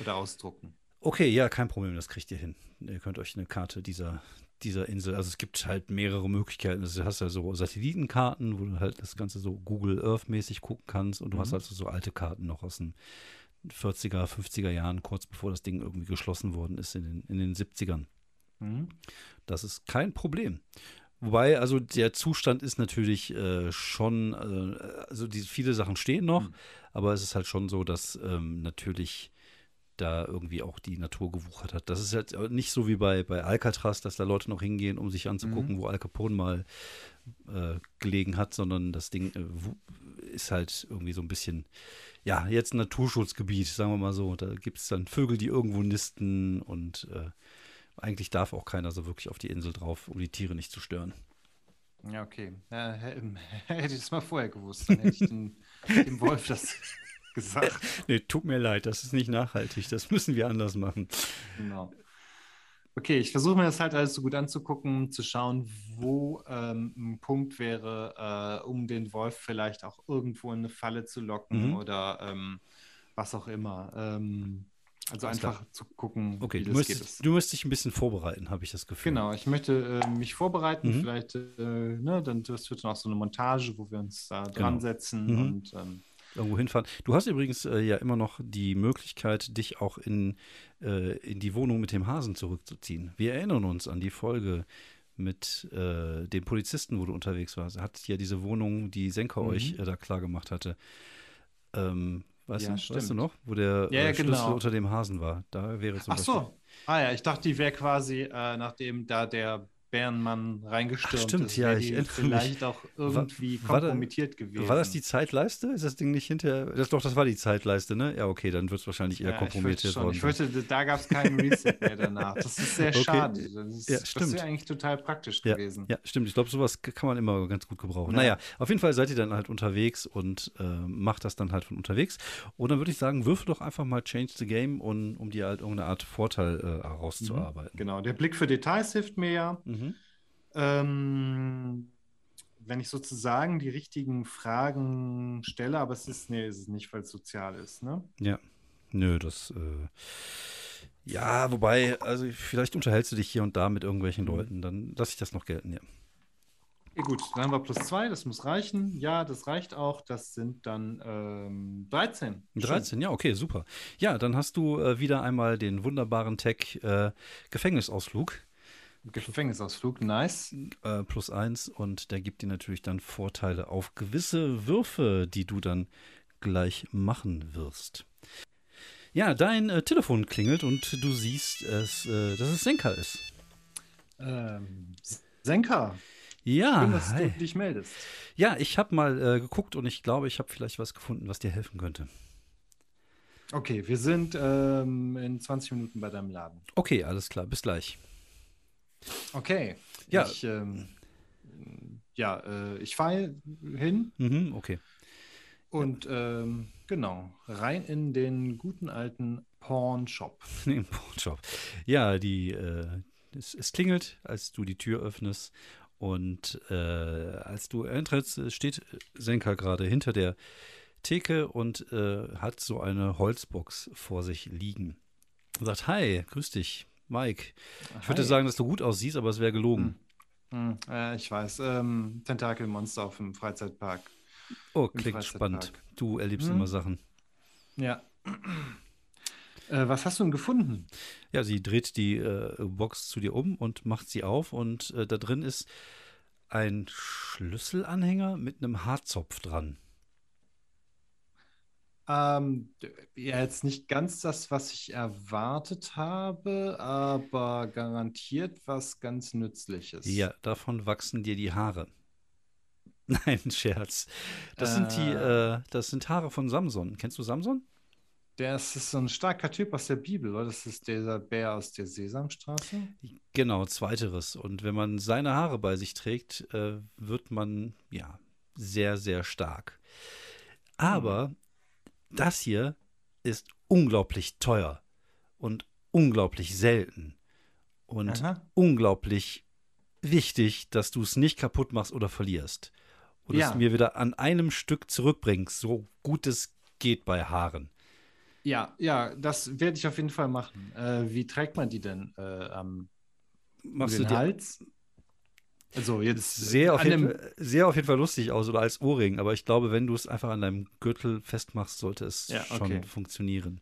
oder ausdrucken. Okay, ja, kein Problem, das kriegt ihr hin. Ihr könnt euch eine Karte dieser, dieser Insel, also es gibt halt mehrere Möglichkeiten. Also du hast ja so Satellitenkarten, wo du halt das Ganze so Google Earth-mäßig gucken kannst und du hast Mhm. also so alte Karten noch aus den 40er, 50er Jahren, kurz bevor das Ding irgendwie geschlossen worden ist in den, in den 70ern. Mhm. Das ist kein Problem. Wobei, also der Zustand ist natürlich äh, schon, äh, also die, viele Sachen stehen noch, Mhm. aber es ist halt schon so, dass ähm, natürlich da irgendwie auch die Natur gewuchert hat. Das ist halt nicht so wie bei, bei Alcatraz, dass da Leute noch hingehen, um sich anzugucken, wo Al Capone mal äh, gelegen hat, sondern das Ding äh, ist halt irgendwie so ein bisschen, ja, jetzt ein Naturschutzgebiet, sagen wir mal so. Da gibt es dann Vögel, die irgendwo nisten und äh, eigentlich darf auch keiner so wirklich auf die Insel drauf, um die Tiere nicht zu stören. Ja, okay. Hä- hätte ich das mal vorher gewusst, dann hätte ich den, dem Wolf das gesagt. Nee, tut mir leid, das ist nicht nachhaltig. Das müssen wir anders machen. Genau. Okay, ich versuche mir das halt alles so gut anzugucken, zu schauen, wo ähm, ein Punkt wäre, äh, um den Wolf vielleicht auch irgendwo in eine Falle zu locken Mhm. oder ähm, was auch immer. Ähm, also Alles einfach zu gucken, Okay, wie du das geht. müsstest, du müsstest dich ein bisschen vorbereiten, habe ich das Gefühl. Genau, ich möchte äh, mich vorbereiten, Mhm. vielleicht, äh, ne, dann das wird dann auch so eine Montage, wo wir uns da dran setzen Mhm. und ähm, Irgendwo hinfahren. Du hast übrigens äh, ja immer noch die Möglichkeit, dich auch in, äh, in die Wohnung mit dem Hasen zurückzuziehen. Wir erinnern uns an die Folge mit äh, den Polizisten, wo du unterwegs warst. Hat ja diese Wohnung, die Senka Mhm. euch äh, da klar gemacht hatte. Ähm, weißt, Ja, du, weißt du noch, wo der Ja, ja, äh, Schlüssel genau. unter dem Hasen war? Da wäre zum Ach so. Ah ja, ich dachte, die wäre quasi, äh, nachdem da der Bärenmann reingestürmt Ach, stimmt, ist, ja, ich vielleicht auch irgendwie war da- kompromittiert gewesen. War das die Zeitleiste? Ist das Ding nicht hinter. Das, doch, das war die Zeitleiste, ne? Ja, okay, dann wird es wahrscheinlich eher ja, kompromittiert worden. Ich fürchte, da gab es keinen Reset mehr danach. Das ist sehr Okay. schade. Das, ist, Ja, das wäre eigentlich total praktisch Ja, gewesen. ja, stimmt. Ich glaube, sowas kann man immer ganz gut gebrauchen. Ja. Naja, auf jeden Fall seid ihr dann halt unterwegs und äh, macht das dann halt von unterwegs. Und dann würde ich sagen, würfel doch einfach mal Change the Game, um, um dir halt irgendeine Art Vorteil äh, herauszuarbeiten. Genau, der Blick für Details hilft mir ja. Mhm. Ähm, wenn ich sozusagen die richtigen Fragen stelle, aber es ist, nee, es ist nicht, weil es sozial ist, ne? Ja. Nö, das. Äh, ja, wobei, also vielleicht unterhältst du dich hier und da mit irgendwelchen Leuten, dann lasse ich das noch gelten, ja. Okay, gut, dann haben wir plus zwei, das muss reichen. Ja, das reicht auch. Das sind dann ähm, 13. Schön. 13, ja, okay, super. Ja, dann hast du äh, wieder einmal den wunderbaren Tech äh, Gefängnisausflug. Gefängnisausflug, nice. äh, plus eins und der gibt dir natürlich dann Vorteile auf gewisse Würfe, die du dann gleich machen wirst. Ja, dein äh, Telefon klingelt und du siehst, es, äh, dass es Senka ist. Ähm, Senka, Ja, schön, dass hi. du dich meldest. ja, ich habe mal äh, geguckt und ich glaube, ich habe vielleicht was gefunden, was dir helfen könnte. Okay, wir sind ähm, in 20 Minuten bei deinem Laden. Okay, alles klar, bis gleich. Okay. Ja. Ich, ähm, ja, äh, ich fahre hin Mhm, okay. und ähm, genau, rein in den guten alten Porn-Shop. Im Pornshop. Ja, die, äh, es, es klingelt, als du die Tür öffnest. Und äh, als du eintrittst, steht Senka gerade hinter der Theke und äh, hat so eine Holzbox vor sich liegen. Und sagt, hi, grüß dich, Mike. Ich würde sagen, dass du gut aussiehst, aber es wäre gelogen. Hm, äh, ich weiß, ähm, Tentakelmonster auf dem Freizeitpark. Oh, Im klingt Freizeitpark. spannend. Du erlebst Hm. immer Sachen. Ja. Äh, was hast du denn gefunden? Ja, sie dreht die äh, Box zu dir um und macht sie auf und äh, da drin ist ein Schlüsselanhänger mit einem Haarzopf dran. Ähm, ja, jetzt nicht ganz das, was ich erwartet habe, aber garantiert was ganz Nützliches. Ja, davon wachsen dir die Haare. Nein, Scherz. Das sind die, Äh. äh, das sind Haare von Samson. Kennst du Samson? Der ist, ist so ein starker Typ aus der Bibel, oder? Das ist dieser Bär aus der Sesamstraße. Genau, zweiteres. Und wenn man seine Haare bei sich trägt, äh, wird man ja sehr, sehr stark. Aber das hier ist unglaublich teuer und unglaublich selten und Aha. unglaublich wichtig, dass du es nicht kaputt machst oder verlierst. Und Ja. es mir wieder an einem Stück zurückbringst, so gut es geht bei Haaren. Ja, ja, das werde ich auf jeden Fall machen. Äh, wie trägt man die denn äh, am Machst du den Hals? Also jetzt sehr auf, jeden sehr auf jeden Fall lustig aus oder als Ohrring, aber ich glaube, wenn du es einfach an deinem Gürtel festmachst, sollte es Ja, schon okay. funktionieren.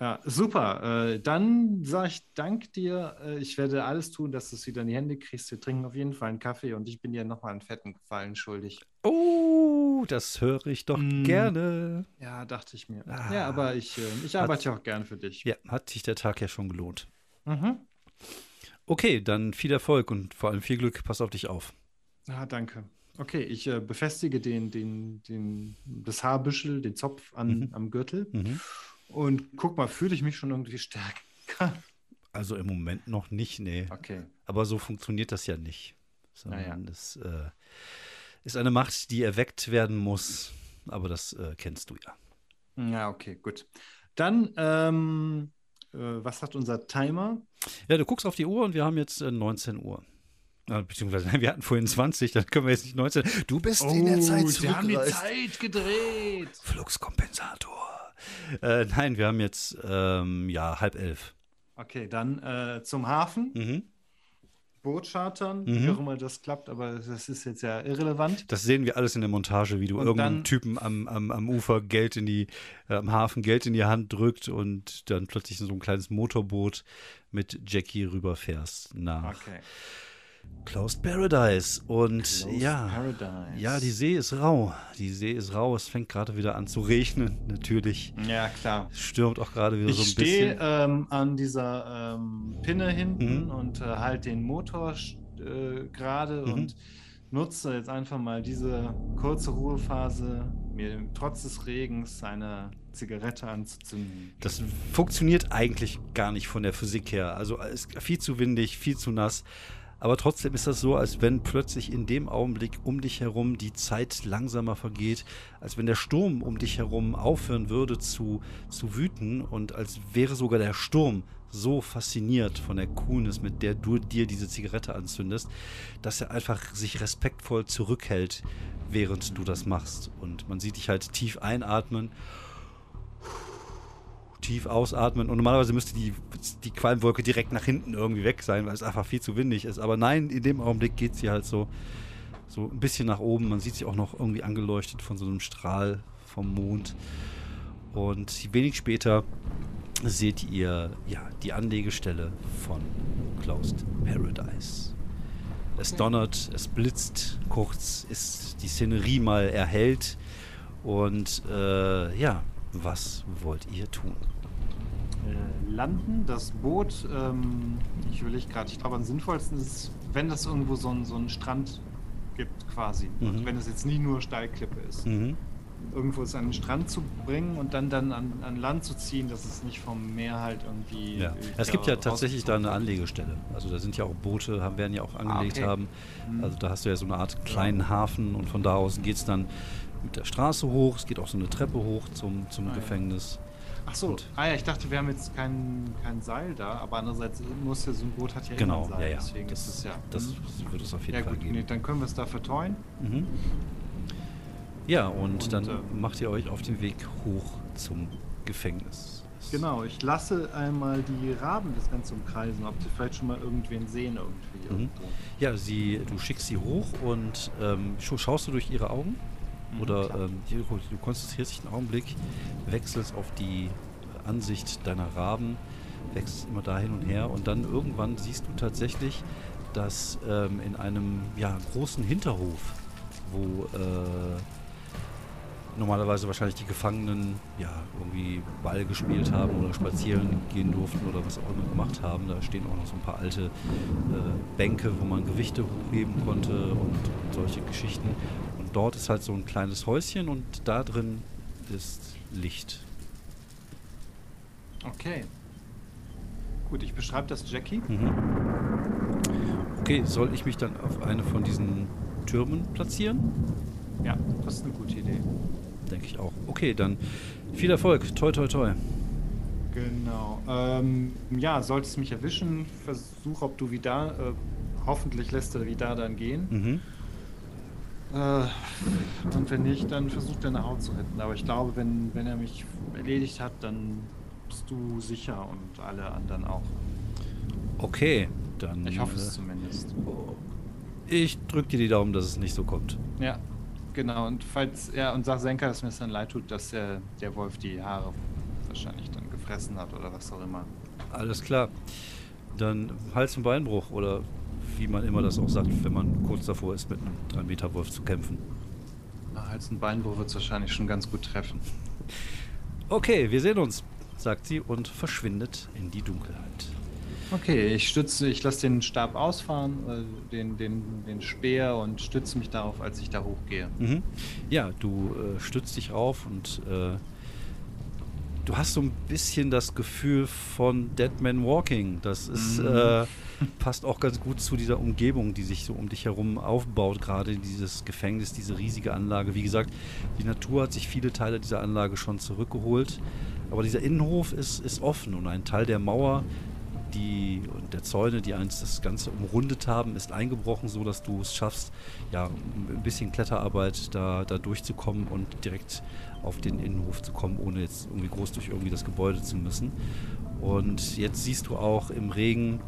Ja, super. Äh, dann sage ich Dank dir. Äh, ich werde alles tun, dass du es wieder in die Hände kriegst. Wir trinken auf jeden Fall einen Kaffee und ich bin dir nochmal einen fetten Gefallen schuldig. Oh, das höre ich doch Mm. gerne. Ja, dachte ich mir. Ah. Ja, aber ich, äh, ich arbeite auch gern für dich. Ja, hat sich der Tag ja schon gelohnt. Mhm. Okay, dann viel Erfolg und vor allem viel Glück. Pass auf dich auf. Ja, danke. Okay, ich äh, befestige den, den, den, das Haarbüschel, den Zopf an, Mhm. am Gürtel Mhm. und guck mal, fühle ich mich schon irgendwie stärker? Also im Moment noch nicht, nee. Okay. Aber so funktioniert das ja nicht. Sondern Naja. es äh, ist eine Macht, die erweckt werden muss. Aber das äh, kennst du ja. Ja, okay, gut. Dann, ähm, äh, was hat unser Timer? Ja, du guckst auf die Uhr und wir haben jetzt äh, 19 Uhr. Ah, beziehungsweise, wir hatten vorhin 20, dann können wir jetzt nicht 19. Du bist in der Zeit Oh, Sie haben die zurückgereist. Zeit gedreht. Fluxkompensator. Äh, nein, wir haben jetzt ähm, ja halb elf. Okay, dann äh, zum Hafen, Mhm. Boot chartern, Mhm. wie auch immer das klappt, aber das ist jetzt ja irrelevant. Das sehen wir alles in der Montage, wie du Und irgendeinem dann- Typen am, am, am Ufer Geld in die, äh, am Hafen Geld in die Hand drückt und dann plötzlich in so ein kleines Motorboot mit Jackie rüberfährst nach Okay. Closed Paradise. Und Closed ja, Paradise. ja, die See ist rau. Die See ist rau. Es fängt gerade wieder an zu regnen, natürlich. Ja, klar. Es stürmt auch gerade wieder so Ich ein stehe bisschen. ähm, an dieser ähm, Pinne hinten Mhm. und äh, halte den Motor äh, gerade Mhm. und nutze jetzt einfach mal diese kurze Ruhephase, mir trotz des Regens eine Zigarette anzuzünden. Das funktioniert eigentlich gar nicht von der Physik her. Also es ist viel zu windig, viel zu nass. Aber trotzdem ist das so, als wenn plötzlich in dem Augenblick um dich herum die Zeit langsamer vergeht, als wenn der Sturm um dich herum aufhören würde zu, zu wüten und als wäre sogar der Sturm so fasziniert von der Coolness, mit der du dir diese Zigarette anzündest, dass er einfach sich respektvoll zurückhält, während du das machst. Und man sieht dich halt tief einatmen tief ausatmen und normalerweise müsste die, die Qualmwolke direkt nach hinten irgendwie weg sein, weil es einfach viel zu windig ist. Aber nein, in dem Augenblick geht sie halt so, so ein bisschen nach oben. Man sieht sie auch noch irgendwie angeleuchtet von so einem Strahl vom Mond. Und wenig später seht ihr ja die Anlegestelle von Closed Paradise. Es donnert, es blitzt, kurz ist die Szenerie mal erhellt. Und äh, ja, was wollt ihr tun? Äh, landen, das Boot, ähm, ich will ich gerade, ich glaube am sinnvollsten ist es, wenn das irgendwo so einen so einen Strand gibt quasi. Mhm. Und wenn es jetzt nicht nur Steilklippe ist. Mhm. irgendwo es an den Strand zu bringen und dann, dann an, an Land zu ziehen, dass es nicht vom Meer halt irgendwie. Ja. Es gibt ja tatsächlich da eine Anlegestelle. Also da sind ja auch Boote, haben, werden ja auch angelegt Ah, okay. haben. Mhm. Also da hast du ja so eine Art kleinen Hafen und von da aus geht es dann mit der Straße hoch. Es geht auch so eine Treppe hoch zum, zum Ah, ja. Gefängnis. Ach so, Und- ah ja, ich dachte, wir haben jetzt kein, kein Seil da, aber andererseits muss ja so ein Boot hat ja Genau, immer ein Seil, ja, ja. deswegen Das, ist es ja. das Mhm. wird es auf jeden ja Fall gut, geben. nee, dann können wir es da verteuen. Mhm. Ja, und, Und, dann äh, macht ihr euch auf den Weg hoch zum Gefängnis. Genau, ich lasse einmal die Raben das Ganze umkreisen, ob sie vielleicht schon mal irgendwen sehen irgendwie. Mhm. Ja, sie, du schickst sie hoch und ähm, scha- schaust du durch ihre Augen? Mhm, Oder ähm, hier, du du konzentrierst dich einen Augenblick, wechselst auf die Ansicht deiner Raben, wechselst immer da hin und her und dann irgendwann siehst du tatsächlich, dass ähm, in einem ja, großen Hinterhof, wo äh, normalerweise wahrscheinlich die Gefangenen ja irgendwie Ball gespielt haben oder spazieren gehen durften oder was auch immer gemacht haben. Da stehen auch noch so ein paar alte äh, Bänke, wo man Gewichte hochheben konnte und solche Geschichten. Dort ist halt so ein kleines Häuschen und da drin ist Licht. Okay. Gut, ich beschreibe das Jackie. Mhm. Okay, soll ich mich dann auf eine von diesen Türmen platzieren? Ja, das ist eine gute Idee. Denke ich auch. Okay, dann viel Erfolg. Toi, toi, toi. Genau. Ähm, ja, solltest du mich erwischen, versuch, ob du wieder, äh, hoffentlich lässt er wieder dann gehen. Mhm. Äh, und wenn nicht, dann versuch deine Haut zu retten. Aber ich glaube, wenn, wenn er mich erledigt hat, dann bist du sicher und alle anderen auch. Okay, dann. Ich hoffe es äh, zumindest. Ich drücke dir die Daumen, dass es nicht so kommt. Ja, genau. Und falls, ja, und sag Senka, dass mir es dann leid tut, dass der, der Wolf die Haare wahrscheinlich dann gefressen hat oder was auch immer. Alles klar. Dann Hals- und Beinbruch oder wie man immer das auch sagt, wenn man kurz davor ist, mit einem 3-Meter-Wolf zu kämpfen. Na, Hals- und Beinbruch wird es wahrscheinlich schon ganz gut treffen. Okay, wir sehen uns, sagt sie und verschwindet in die Dunkelheit. Okay, ich stütze, ich lasse den Stab ausfahren, äh, den, den, den Speer und stütze mich darauf, als ich da hochgehe. Mhm. Ja, du äh, stützt dich auf und äh, du hast so ein bisschen das Gefühl von Dead Man Walking. Das ist, Mhm. äh, passt auch ganz gut zu dieser Umgebung, die sich so um dich herum aufbaut, gerade dieses Gefängnis, diese riesige Anlage. Wie gesagt, die Natur hat sich viele Teile dieser Anlage schon zurückgeholt, aber dieser Innenhof ist, ist offen und ein Teil der Mauer, die und der Zäune, die einst das Ganze umrundet haben, ist eingebrochen, so dass du es schaffst, ja, ein bisschen Kletterarbeit da, da durchzukommen und direkt auf den Innenhof zu kommen, ohne jetzt irgendwie groß durch irgendwie das Gebäude zu müssen. Und jetzt siehst du auch im Regen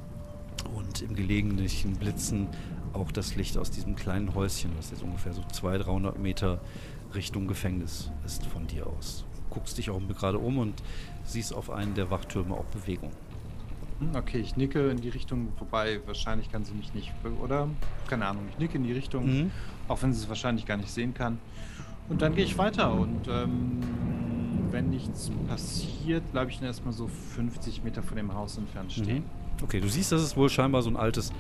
und im gelegentlichen Blitzen auch das Licht aus diesem kleinen Häuschen, was jetzt ungefähr so 200, 300 Meter Richtung Gefängnis ist von dir aus. Guckst dich auch gerade um und siehst auf einen der Wachtürme auch Bewegung. Hm, Okay, ich nicke in die Richtung, wobei wahrscheinlich kann sie mich nicht, oder? Keine Ahnung, ich nicke in die Richtung, Mhm. auch wenn sie es wahrscheinlich gar nicht sehen kann. Und dann gehe ich weiter und ähm, wenn nichts passiert, bleibe ich dann erstmal so 50 Meter von dem Haus entfernt stehen. Mhm. Okay, du siehst, dass es wohl scheinbar so ein altes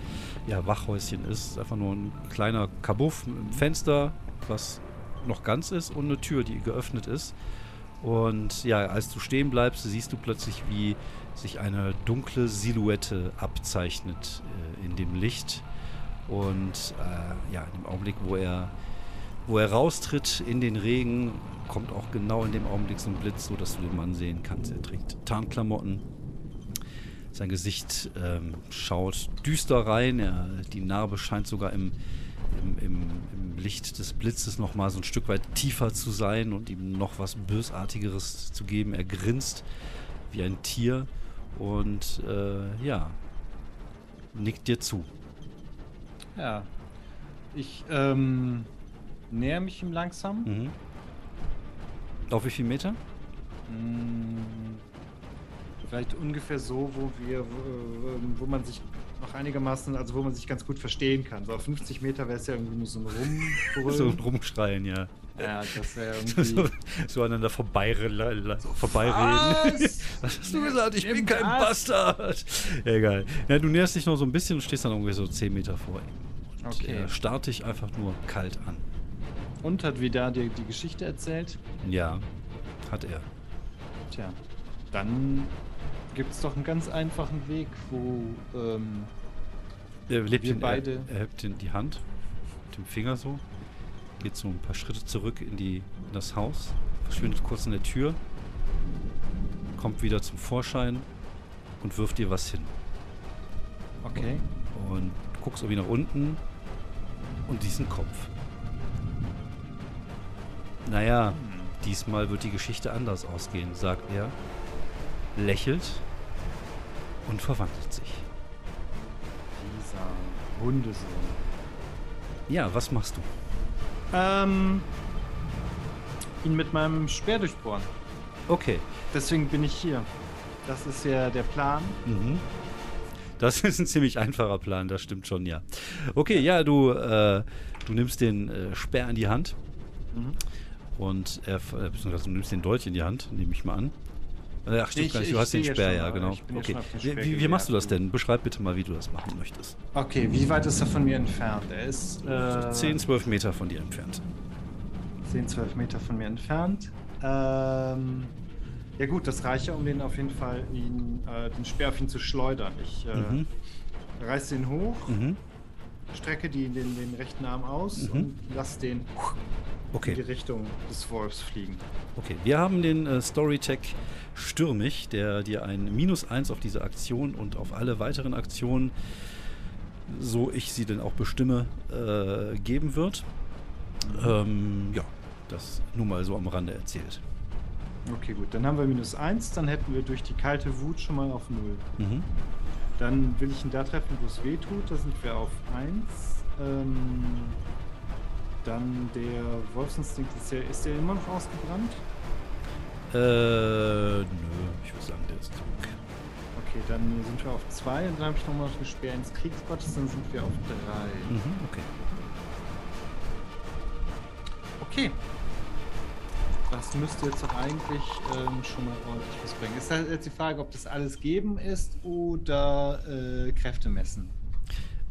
ja, Wachhäuschen ist. Einfach nur ein kleiner Kabuff mit einem Fenster, was noch ganz ist und eine Tür, die geöffnet ist. Und ja, als du stehen bleibst, siehst du plötzlich, wie sich eine dunkle Silhouette abzeichnet äh, in dem Licht. Und äh, ja, in dem Augenblick, wo er, wo er raustritt in den Regen, kommt auch genau in dem Augenblick so ein Blitz, so dass du den Mann sehen kannst. Er trägt Tarnklamotten, sein Gesicht ähm, schaut düster rein. Er, die Narbe scheint sogar im, im, im, im Licht des Blitzes noch mal so ein Stück weit tiefer zu sein und ihm noch was Bösartigeres zu geben. Er grinst wie ein Tier und äh, ja, nickt dir zu. Ja. Ich ähm, näher mich ihm langsam. Mhm. Auf wie viel Meter? Vielleicht ungefähr so, wo wir, wo, ähm, wo man sich noch einigermaßen, also wo man sich ganz gut verstehen kann. So auf 50 Meter wäre es ja irgendwie nur so ein Rumbrüllen. So ein Rumschreien, ja. ja, das wäre So, irgendwie. so aneinander vorbeireden. vorbeireden. Was? Was hast du gesagt? Ich bin kein das. Bastard. Egal. Ja, du näherst dich noch so ein bisschen und stehst dann ungefähr so 10 Meter vor ihm. Und Okay. er starrt dich einfach nur kalt an. Und hat Vidar dir die Geschichte erzählt? Ja, hat er. Tja, dann gibt es doch einen ganz einfachen Weg, wo ähm, Er lebt Wir den, beide- Er, er hebt den, die Hand mit dem Finger so, geht so ein paar Schritte zurück in, die, in das Haus, verschwindet kurz in der Tür, kommt wieder zum Vorschein und wirft dir was hin. okay. Und du guckst irgendwie nach unten und diesen Kopf. Naja, diesmal wird die Geschichte anders ausgehen, sagt er, lächelt und verwandelt sich. Dieser Hundesohn. Ja, was machst du? Ähm, ihn mit meinem Speer durchbohren. Okay. Deswegen bin ich hier. Das ist ja der Plan. Mhm. Das ist ein ziemlich einfacher Plan, das stimmt schon, ja. Okay, ja, du, äh, du nimmst den äh, Speer in die Hand Mhm. und er, äh, du nimmst den Dolch in die Hand, nehme ich mal an. Äh, Ach, stimmt Ich- gar nicht, ich du hast den schon, ja, genau. Okay. den Wie, wie, machst du das denn? Beschreib bitte mal, wie du das machen möchtest. Okay, wie weit ist er von mir entfernt? Er ist äh, 10, 12 Meter von dir entfernt. 10, 12 Meter von mir entfernt. Ähm, ja gut, das reicht ja, um den auf jeden Fall ihn, äh, den Speer auf ihn zu schleudern. Ich äh, Mhm. reiß den hoch, Mhm. strecke die, den, den rechten Arm aus Mhm. und lass den in die Okay, Richtung des Wolfs fliegen. okay. Wir haben den äh, Storytech Stürmig, der dir ein Minus 1 auf diese Aktion und auf alle weiteren Aktionen, so ich sie denn auch bestimme, äh, geben wird. Ähm, ja, das nur mal so am Rande erzählt. Okay, gut. Dann haben wir minus 1, dann hätten wir durch die kalte Wut schon mal auf 0. Mhm. Dann will ich ihn da treffen, wo es weh tut. Da sind wir auf 1. Ähm, dann der Wolfsinstinkt, ist der, ist der immer noch ausgebrannt? Äh, nö, ich würde sagen, der ist zurück. Okay, dann sind wir auf 2 und dann habe ich nochmal den Speer ins Kriegsgottes, dann sind wir auf 3. Mhm, okay. Okay. Das müsste jetzt doch eigentlich ähm, schon mal ordentlich was bringen. Ist halt jetzt die Frage, ob das alles geben ist oder äh, Kräfte messen.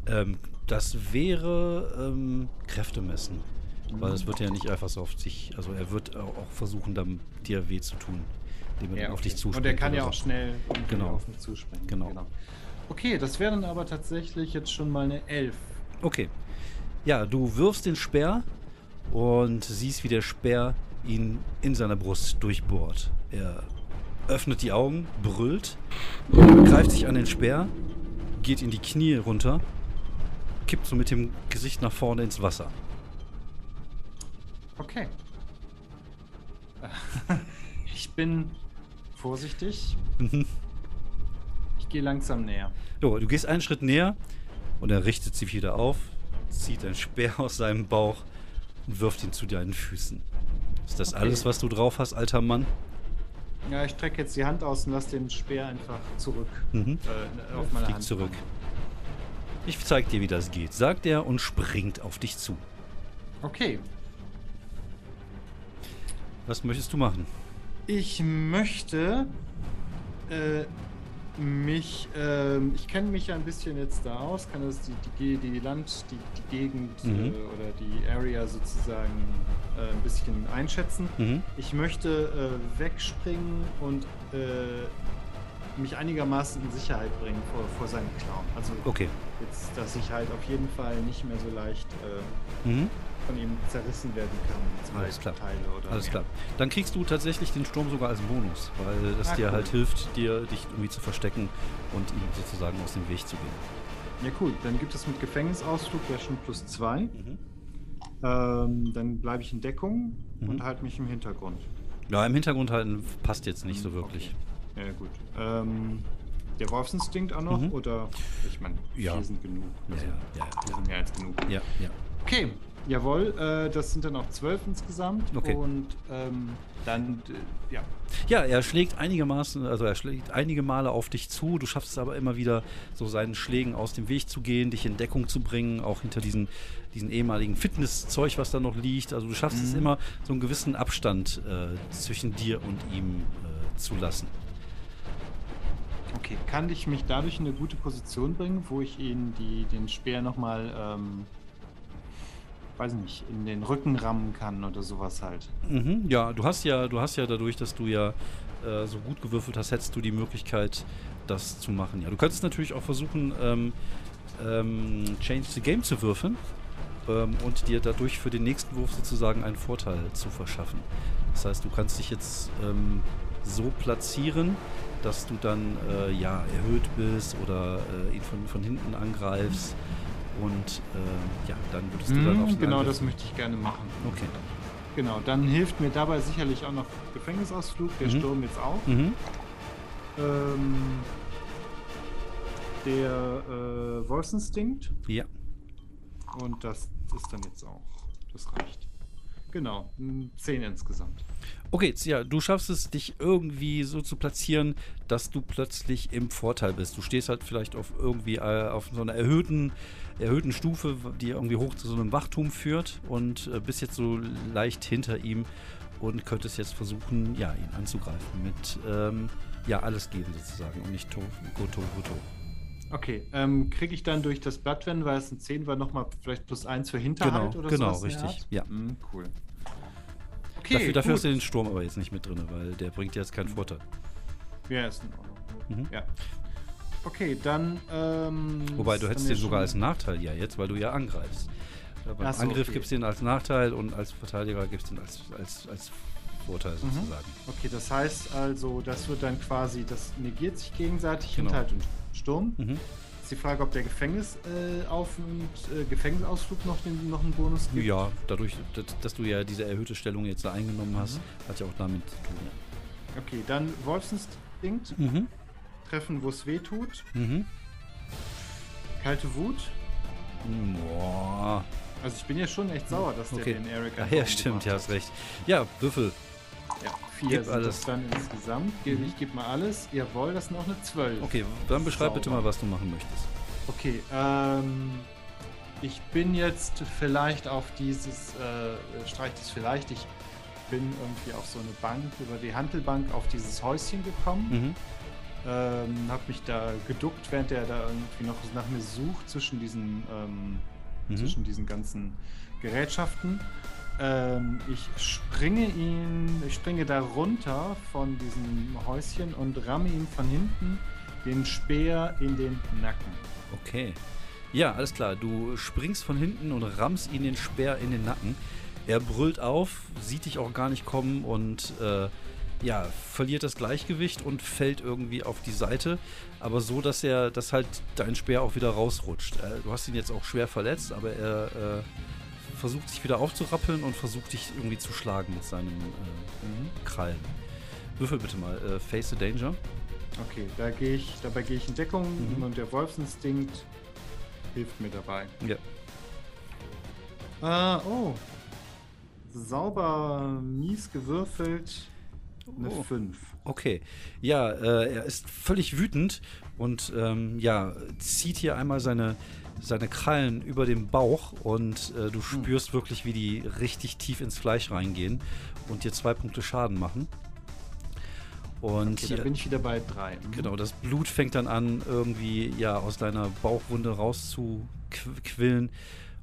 Ähm, das wäre ähm, Kräfte messen. Weil es wird ja nicht einfach so auf sich, also er wird au- auch versuchen, dann dir weh zu tun, indem er dann auf dich zuspringt. Und der kann ja so. auch schnell Genau. auf mich zuspringen. Genau. Okay, das wäre dann aber tatsächlich jetzt schon mal eine 11. Okay. Ja, du wirfst den Speer und siehst, wie der Speer ihn in seiner Brust durchbohrt. Er öffnet die Augen, brüllt, greift sich an den Speer, geht in die Knie runter, kippt so mit dem Gesicht nach vorne ins Wasser. Okay. Ich bin vorsichtig. Mhm. Ich gehe langsam näher. So, du gehst einen Schritt näher und er richtet sich wieder auf, zieht ein Speer aus seinem Bauch und wirft ihn zu deinen Füßen. Ist das Okay. alles, was du drauf hast, alter Mann? Ja, ich strecke jetzt die Hand aus und lasse den Speer einfach zurück. Mhm. Äh, auf meine Fliegt Hand. zurück. Ich zeig dir, wie das geht, sagt er und springt auf dich zu. Okay. Was möchtest du machen? Ich möchte äh, mich, ähm, ich kenne mich ja ein bisschen jetzt da aus, kann das die, die, die Land, die, die Gegend Mhm. äh, oder die Area sozusagen äh, ein bisschen einschätzen. Mhm. Ich möchte äh, wegspringen und äh, mich einigermaßen in Sicherheit bringen vor, vor seinem Clown. Also Okay. jetzt, dass ich halt auf jeden Fall nicht mehr so leicht äh, Mhm. von ihm zerrissen werden kann. Alles klar. Alles mehr. klar. Dann kriegst du tatsächlich den Sturm sogar als Bonus, weil es Ah, dir cool. halt hilft, dir dich irgendwie zu verstecken und ihm sozusagen aus dem Weg zu gehen. Ja, cool. Dann gibt es mit Gefängnisausflug ja schon plus zwei. Mhm. Ähm, dann bleibe ich in Deckung Mhm. und halte mich im Hintergrund. Ja, im Hintergrund halten passt jetzt nicht so wirklich. Okay. Ja, gut. Ähm, der Wolfsinstinkt auch noch? Mhm. Oder, ich meine, Ja. sind genug. Ja, Also, ja, ja, vier sind mehr als genug. ja, ja. Okay, jawohl. Äh, das sind dann auch zwölf insgesamt. Okay. Und ähm, dann, äh, ja. Ja, er schlägt einigermaßen, also er schlägt einige Male auf dich zu. Du schaffst es aber immer wieder, so seinen Schlägen aus dem Weg zu gehen, dich in Deckung zu bringen, auch hinter diesen, diesen ehemaligen Fitnesszeug, was da noch liegt. Also du schaffst es Mhm. immer, so einen gewissen Abstand äh, zwischen dir und ihm äh, zu lassen. Okay, kann ich mich dadurch in eine gute Position bringen, wo ich ihn die, den Speer nochmal ähm, weiß nicht, in den Rücken rammen kann oder sowas halt. Mhm, ja, du hast ja, du hast ja dadurch, dass du ja äh, so gut gewürfelt hast, hättest du die Möglichkeit, das zu machen. Ja, du könntest natürlich auch versuchen, ähm, ähm, Change the Game zu würfeln ähm, und dir dadurch für den nächsten Wurf sozusagen einen Vorteil zu verschaffen. Das heißt, du kannst dich jetzt ähm, so platzieren, dass du dann äh, ja erhöht bist oder äh, ihn von, von hinten angreifst und äh, ja, dann würdest du dann Mhm, auf genau, angreifen. das möchte ich gerne machen. Okay. Genau, dann hilft mir dabei sicherlich auch noch Gefängnisausflug, der Mhm. Sturm jetzt auch. Mhm. Ähm, der äh, Wolfsinstinkt Ja. und das ist dann jetzt auch. Das reicht. Genau, 10 insgesamt. Okay, ja, du schaffst es, dich irgendwie so zu platzieren, dass du plötzlich im Vorteil bist. Du stehst halt vielleicht auf irgendwie äh, auf so einer erhöhten, erhöhten Stufe, die irgendwie hoch zu so einem Wachturm führt und äh, bist jetzt so leicht hinter ihm und könntest jetzt versuchen, ja, ihn anzugreifen mit ähm, ja, alles geben sozusagen und nicht to Goto Goto. Okay, ähm, kriege ich dann durch das Blattwenden, weil es ein 10 war, nochmal vielleicht plus 1 für Hinterhalt Genau, oder genau, in der richtig, ja. Mm, cool. Okay, dafür dafür hast du den Sturm aber jetzt nicht mit drin, weil der bringt dir jetzt keinen Vorteil. Ja, ist in Ordnung. Mhm. Ja. Okay, dann. Ähm, Wobei du hättest den sogar als Nachteil ja jetzt, weil du ja angreifst. Ja, beim Ach so, Angriff okay. gibst du den als Nachteil und als Verteidiger gibst du den als, als, als Vorteil Mhm. sozusagen. Okay, das heißt also, das wird dann quasi, das negiert sich gegenseitig, Genau. Hinterhalt und Sturm. Mhm. Ist die Frage, ob der Gefängnisauf- äh, auf und äh, Gefängnisausflug noch, den, noch einen Bonus gibt? Ja, dadurch, dass, dass du ja diese erhöhte Stellung jetzt da eingenommen hast, Mhm. hat ja auch damit zu tun. Okay, dann Wolfsinstinkt, Ja. Mhm. treffen, wo es weh tut. Mhm. Kalte Wut. Boah. Also ich bin ja schon echt sauer, dass der Okay. den Eric Ja, einfach ja, stimmt, ja, hast recht. Ja, Würfel. Vier sind alles. das dann insgesamt. Ge- Mhm. Ich gebe mal alles. Jawohl, das sind auch eine 12. Okay, dann beschreib bitte Sauber. mal, was du machen möchtest. Okay, ähm, ich bin jetzt vielleicht auf dieses, äh, streich das vielleicht, ich bin irgendwie auf so eine Bank, über die Handelbank auf dieses Häuschen gekommen, Mhm. ähm, habe mich da geduckt, während der da irgendwie noch nach mir sucht zwischen diesen, ähm, Mhm. zwischen diesen ganzen Gerätschaften. Ähm, ich springe ihn, ich springe da runter von diesem Häuschen und ramme ihm von hinten den Speer in den Nacken. Okay. Ja, alles klar. Du springst von hinten und rammst ihn den Speer in den Nacken. Er brüllt auf, sieht dich auch gar nicht kommen und äh, ja, verliert das Gleichgewicht und fällt irgendwie auf die Seite. Aber so, dass er, dass halt dein Speer auch wieder rausrutscht. Äh, du hast ihn jetzt auch schwer verletzt, aber er äh, versucht sich wieder aufzurappeln und versucht dich irgendwie zu schlagen mit seinen äh, Krallen. Würfel bitte mal. Äh, Face the Danger. Okay, da gehe ich, dabei gehe ich in Deckung Mhm. und der Wolfsinstinkt hilft mir dabei. Ja. Ah, oh. Sauber, mies gewürfelt. Eine Oh. 5. Okay, ja, äh, er ist völlig wütend und ähm, ja, zieht hier einmal seine, seine Krallen über den Bauch und äh, du spürst wirklich, wie die richtig tief ins Fleisch reingehen und dir zwei Punkte Schaden machen. Und Okay, hier, da bin ich wieder bei 3. genau, das Blut fängt dann an, irgendwie ja aus deiner Bauchwunde rauszuquillen.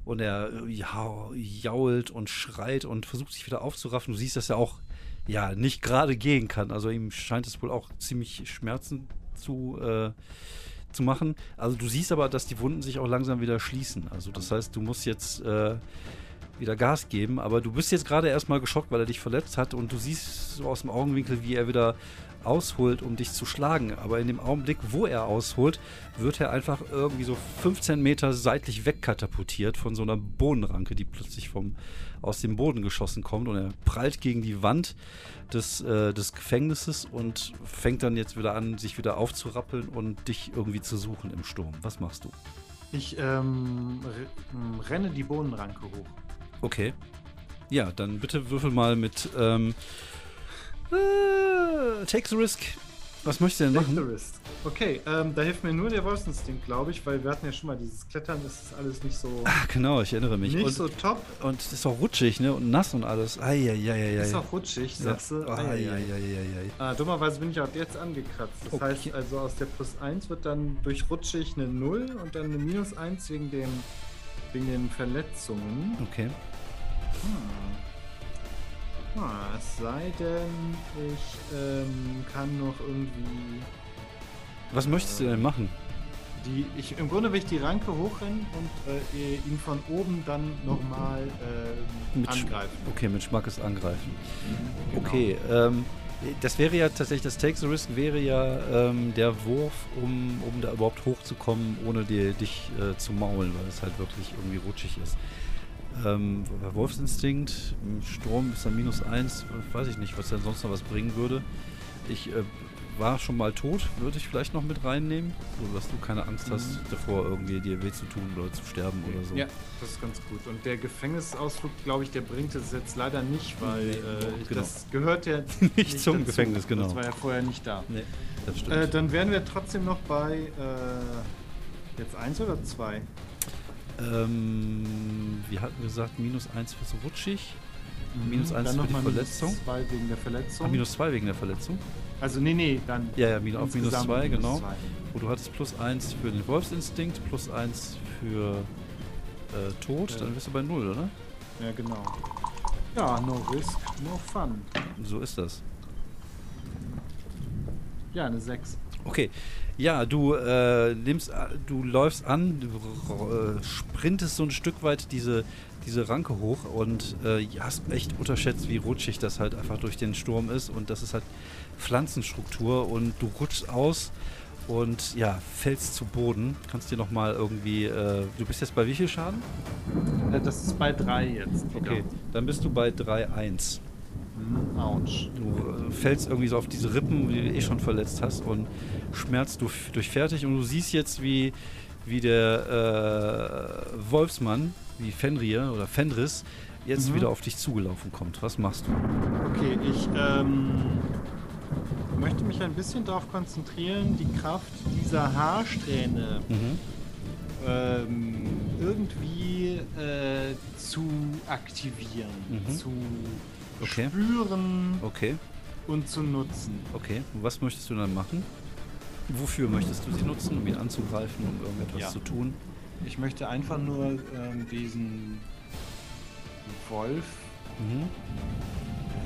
Und er äh, ja, jault und schreit und versucht sich wieder aufzuraffen. Du siehst, dass er auch ja nicht gerade gehen kann. Also ihm scheint es wohl auch ziemlich Schmerzen zu, äh, zu machen. Also du siehst aber, dass die Wunden sich auch langsam wieder schließen. Also das heißt, du musst jetzt äh, wieder Gas geben, aber du bist jetzt gerade erstmal geschockt, weil er dich verletzt hat und du siehst so aus dem Augenwinkel, wie er wieder ausholt, um dich zu schlagen. Aber in dem Augenblick, wo er ausholt, wird er einfach irgendwie so 15 Meter seitlich wegkatapultiert von so einer Bodenranke, die plötzlich vom, aus dem Boden geschossen kommt und er prallt gegen die Wand des, äh, des Gefängnisses und fängt dann jetzt wieder an, sich wieder aufzurappeln und dich irgendwie zu suchen im Sturm. Was machst du? Ich ähm, re- m, renne die Bohnenranke hoch. Okay. Ja, dann bitte würfel mal mit ähm, äh, Take the Risk. Was möchtest du denn machen? risk. Okay, ähm, da hilft mir nur der Wolfsinstinkt, glaube ich, weil wir hatten ja schon mal dieses Klettern, das ist alles nicht so, Ach, genau, ich erinnere mich. nicht und, so top. und ist auch rutschig, ne? Und nass und alles. Eieieiei. Ist auch rutschig, sagst du. Ei, ei, ei. Eieieiei. Ah, dummerweise bin ich auch jetzt angekratzt. Das Okay. heißt also aus der plus 1 wird dann durch rutschig eine 0 und dann eine minus 1 wegen dem wegen den Verletzungen. Okay. Hm. Ah, es sei denn, ich ähm, kann noch irgendwie Was möchtest du denn machen? die. Ich, Im Grunde will ich die Ranke hochrennen und äh, ihn von oben dann nochmal ähm, Mit Sch- angreifen. Okay, mit Schmackes angreifen. Genau. Okay, ähm, das wäre ja tatsächlich, das Take the Risk wäre ja ähm, der Wurf, um, um da überhaupt hochzukommen, ohne dir, dich äh, zu maulen, weil es halt wirklich irgendwie rutschig ist. Ähm, Wolfsinstinkt, Sturm ist dann minus eins, weiß ich nicht, was denn sonst noch was bringen würde. Ich äh, war schon mal tot, würde ich vielleicht noch mit reinnehmen, so dass du keine Angst hast Mhm. davor, irgendwie dir weh zu tun oder zu sterben oder so. Ja, das ist ganz gut. Und der Gefängnisausflug, glaube ich, der bringt es jetzt leider nicht, weil Nee, äh, genau. das gehört ja Nicht zum Gefängnis, genau. Das war ja vorher nicht da. Nee, das stimmt. Äh, dann wären wir trotzdem noch bei äh, jetzt eins oder zwei? Ähm, wir hatten gesagt, minus 1 fürs rutschig. Minus eins dann für noch die Verletzung. Minus zwei wegen der Verletzung. Ah, minus 2 wegen der Verletzung. also nee, nee, dann Ja, ja, minus, auf minus insgesamt 2, minus genau. zwei. Und du hattest plus 1 für den Wolfsinstinkt, plus 1 für äh, Tod. Ja. Dann bist du bei 0, oder? Ja, genau. Ja, no risk, no fun. So ist das. Ja, eine 6. Okay. Ja, du äh, nimmst, a- du läufst an, du äh, sprintest so ein Stück weit diese, diese Ranke hoch und äh, hast echt unterschätzt, wie rutschig das halt einfach durch den Sturm ist und das ist halt Pflanzenstruktur und du rutschst aus und ja, fällst zu Boden. Kannst dir nochmal irgendwie, äh, du bist jetzt bei wie viel Schaden? Äh, das ist bei 3 jetzt. Wieder. Okay, dann bist du bei 3-1. Mhm, ouch. Du äh, fällst irgendwie so auf diese Rippen, die du eh schon verletzt hast und schmerzt du durchfertig und du siehst jetzt, wie, wie der äh, Wolfsmann, wie Fenrir oder Fenris, jetzt Mhm. wieder auf dich zugelaufen kommt. Was machst du? Okay, ich ähm, möchte mich ein bisschen darauf konzentrieren, die Kraft dieser Haarsträhne Mhm. ähm, irgendwie äh, zu aktivieren, Mhm. zu Okay. spüren Okay, und zu nutzen. okay. Und was möchtest du dann machen? Wofür möchtest du sie nutzen? Um ihn anzugreifen, um irgendetwas Ja. zu tun? Ich möchte einfach nur ähm, diesen Wolf. Mhm.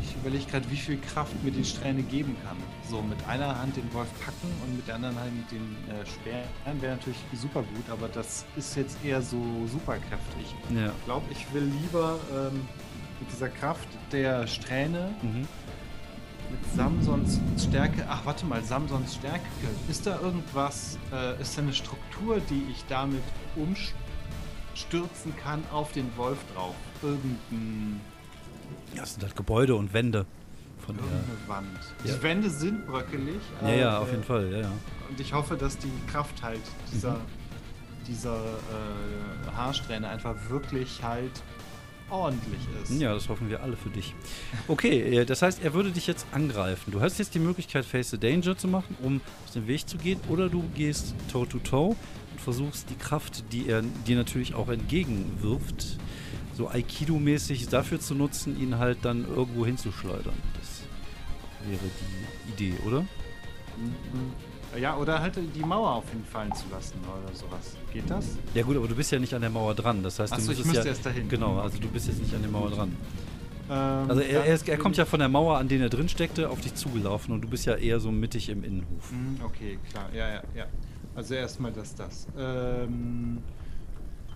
Ich überlege gerade, wie viel Kraft mir die Strähne geben kann. So mit einer Hand den Wolf packen und mit der anderen Hand den äh, Speeren wäre natürlich super gut, aber das ist jetzt eher so superkräftig. Ja. Ich glaube, ich will lieber ähm, mit dieser Kraft der Strähne Mhm. mit Samsons Stärke. Ach, warte mal, Samsons Stärke. Ist da irgendwas, äh, ist da eine Struktur, die ich damit umstürzen kann auf den Wolf drauf? Irgendein, Das sind halt Gebäude und Wände. Von der, irgendeine Wand. Ja. Die Wände sind bröckelig. ja, ja, auf jeden Fall, ja, ja. Und ich hoffe, dass die Kraft halt dieser, Mhm. dieser äh, Haarsträhne einfach wirklich halt ordentlich ist. Ja, das hoffen wir alle für dich. Okay, äh, das heißt, er würde dich jetzt angreifen. Du hast jetzt die Möglichkeit, Face the Danger zu machen, um aus dem Weg zu gehen, oder du gehst Toe-to-Toe und versuchst die Kraft, die er dir natürlich auch entgegenwirft, so Aikido-mäßig dafür zu nutzen, ihn halt dann irgendwo hinzuschleudern. Das wäre die Idee, oder? Mhm. Ja, oder halt die Mauer auf ihn fallen zu lassen oder sowas. Geht das? Ja gut, aber du bist ja nicht an der Mauer dran. Das heißt, du Achso, ich müsstest müsste ja, erst dahin. Genau, also du bist jetzt nicht an der Mauer dran. Ähm, Also er, er, ist, er kommt ja von der Mauer, an der er drin steckte, auf dich zugelaufen und du bist ja eher so mittig im Innenhof. ich- Mhm, Okay, klar. Ja, ja, ja. Also erstmal das, das. Ähm,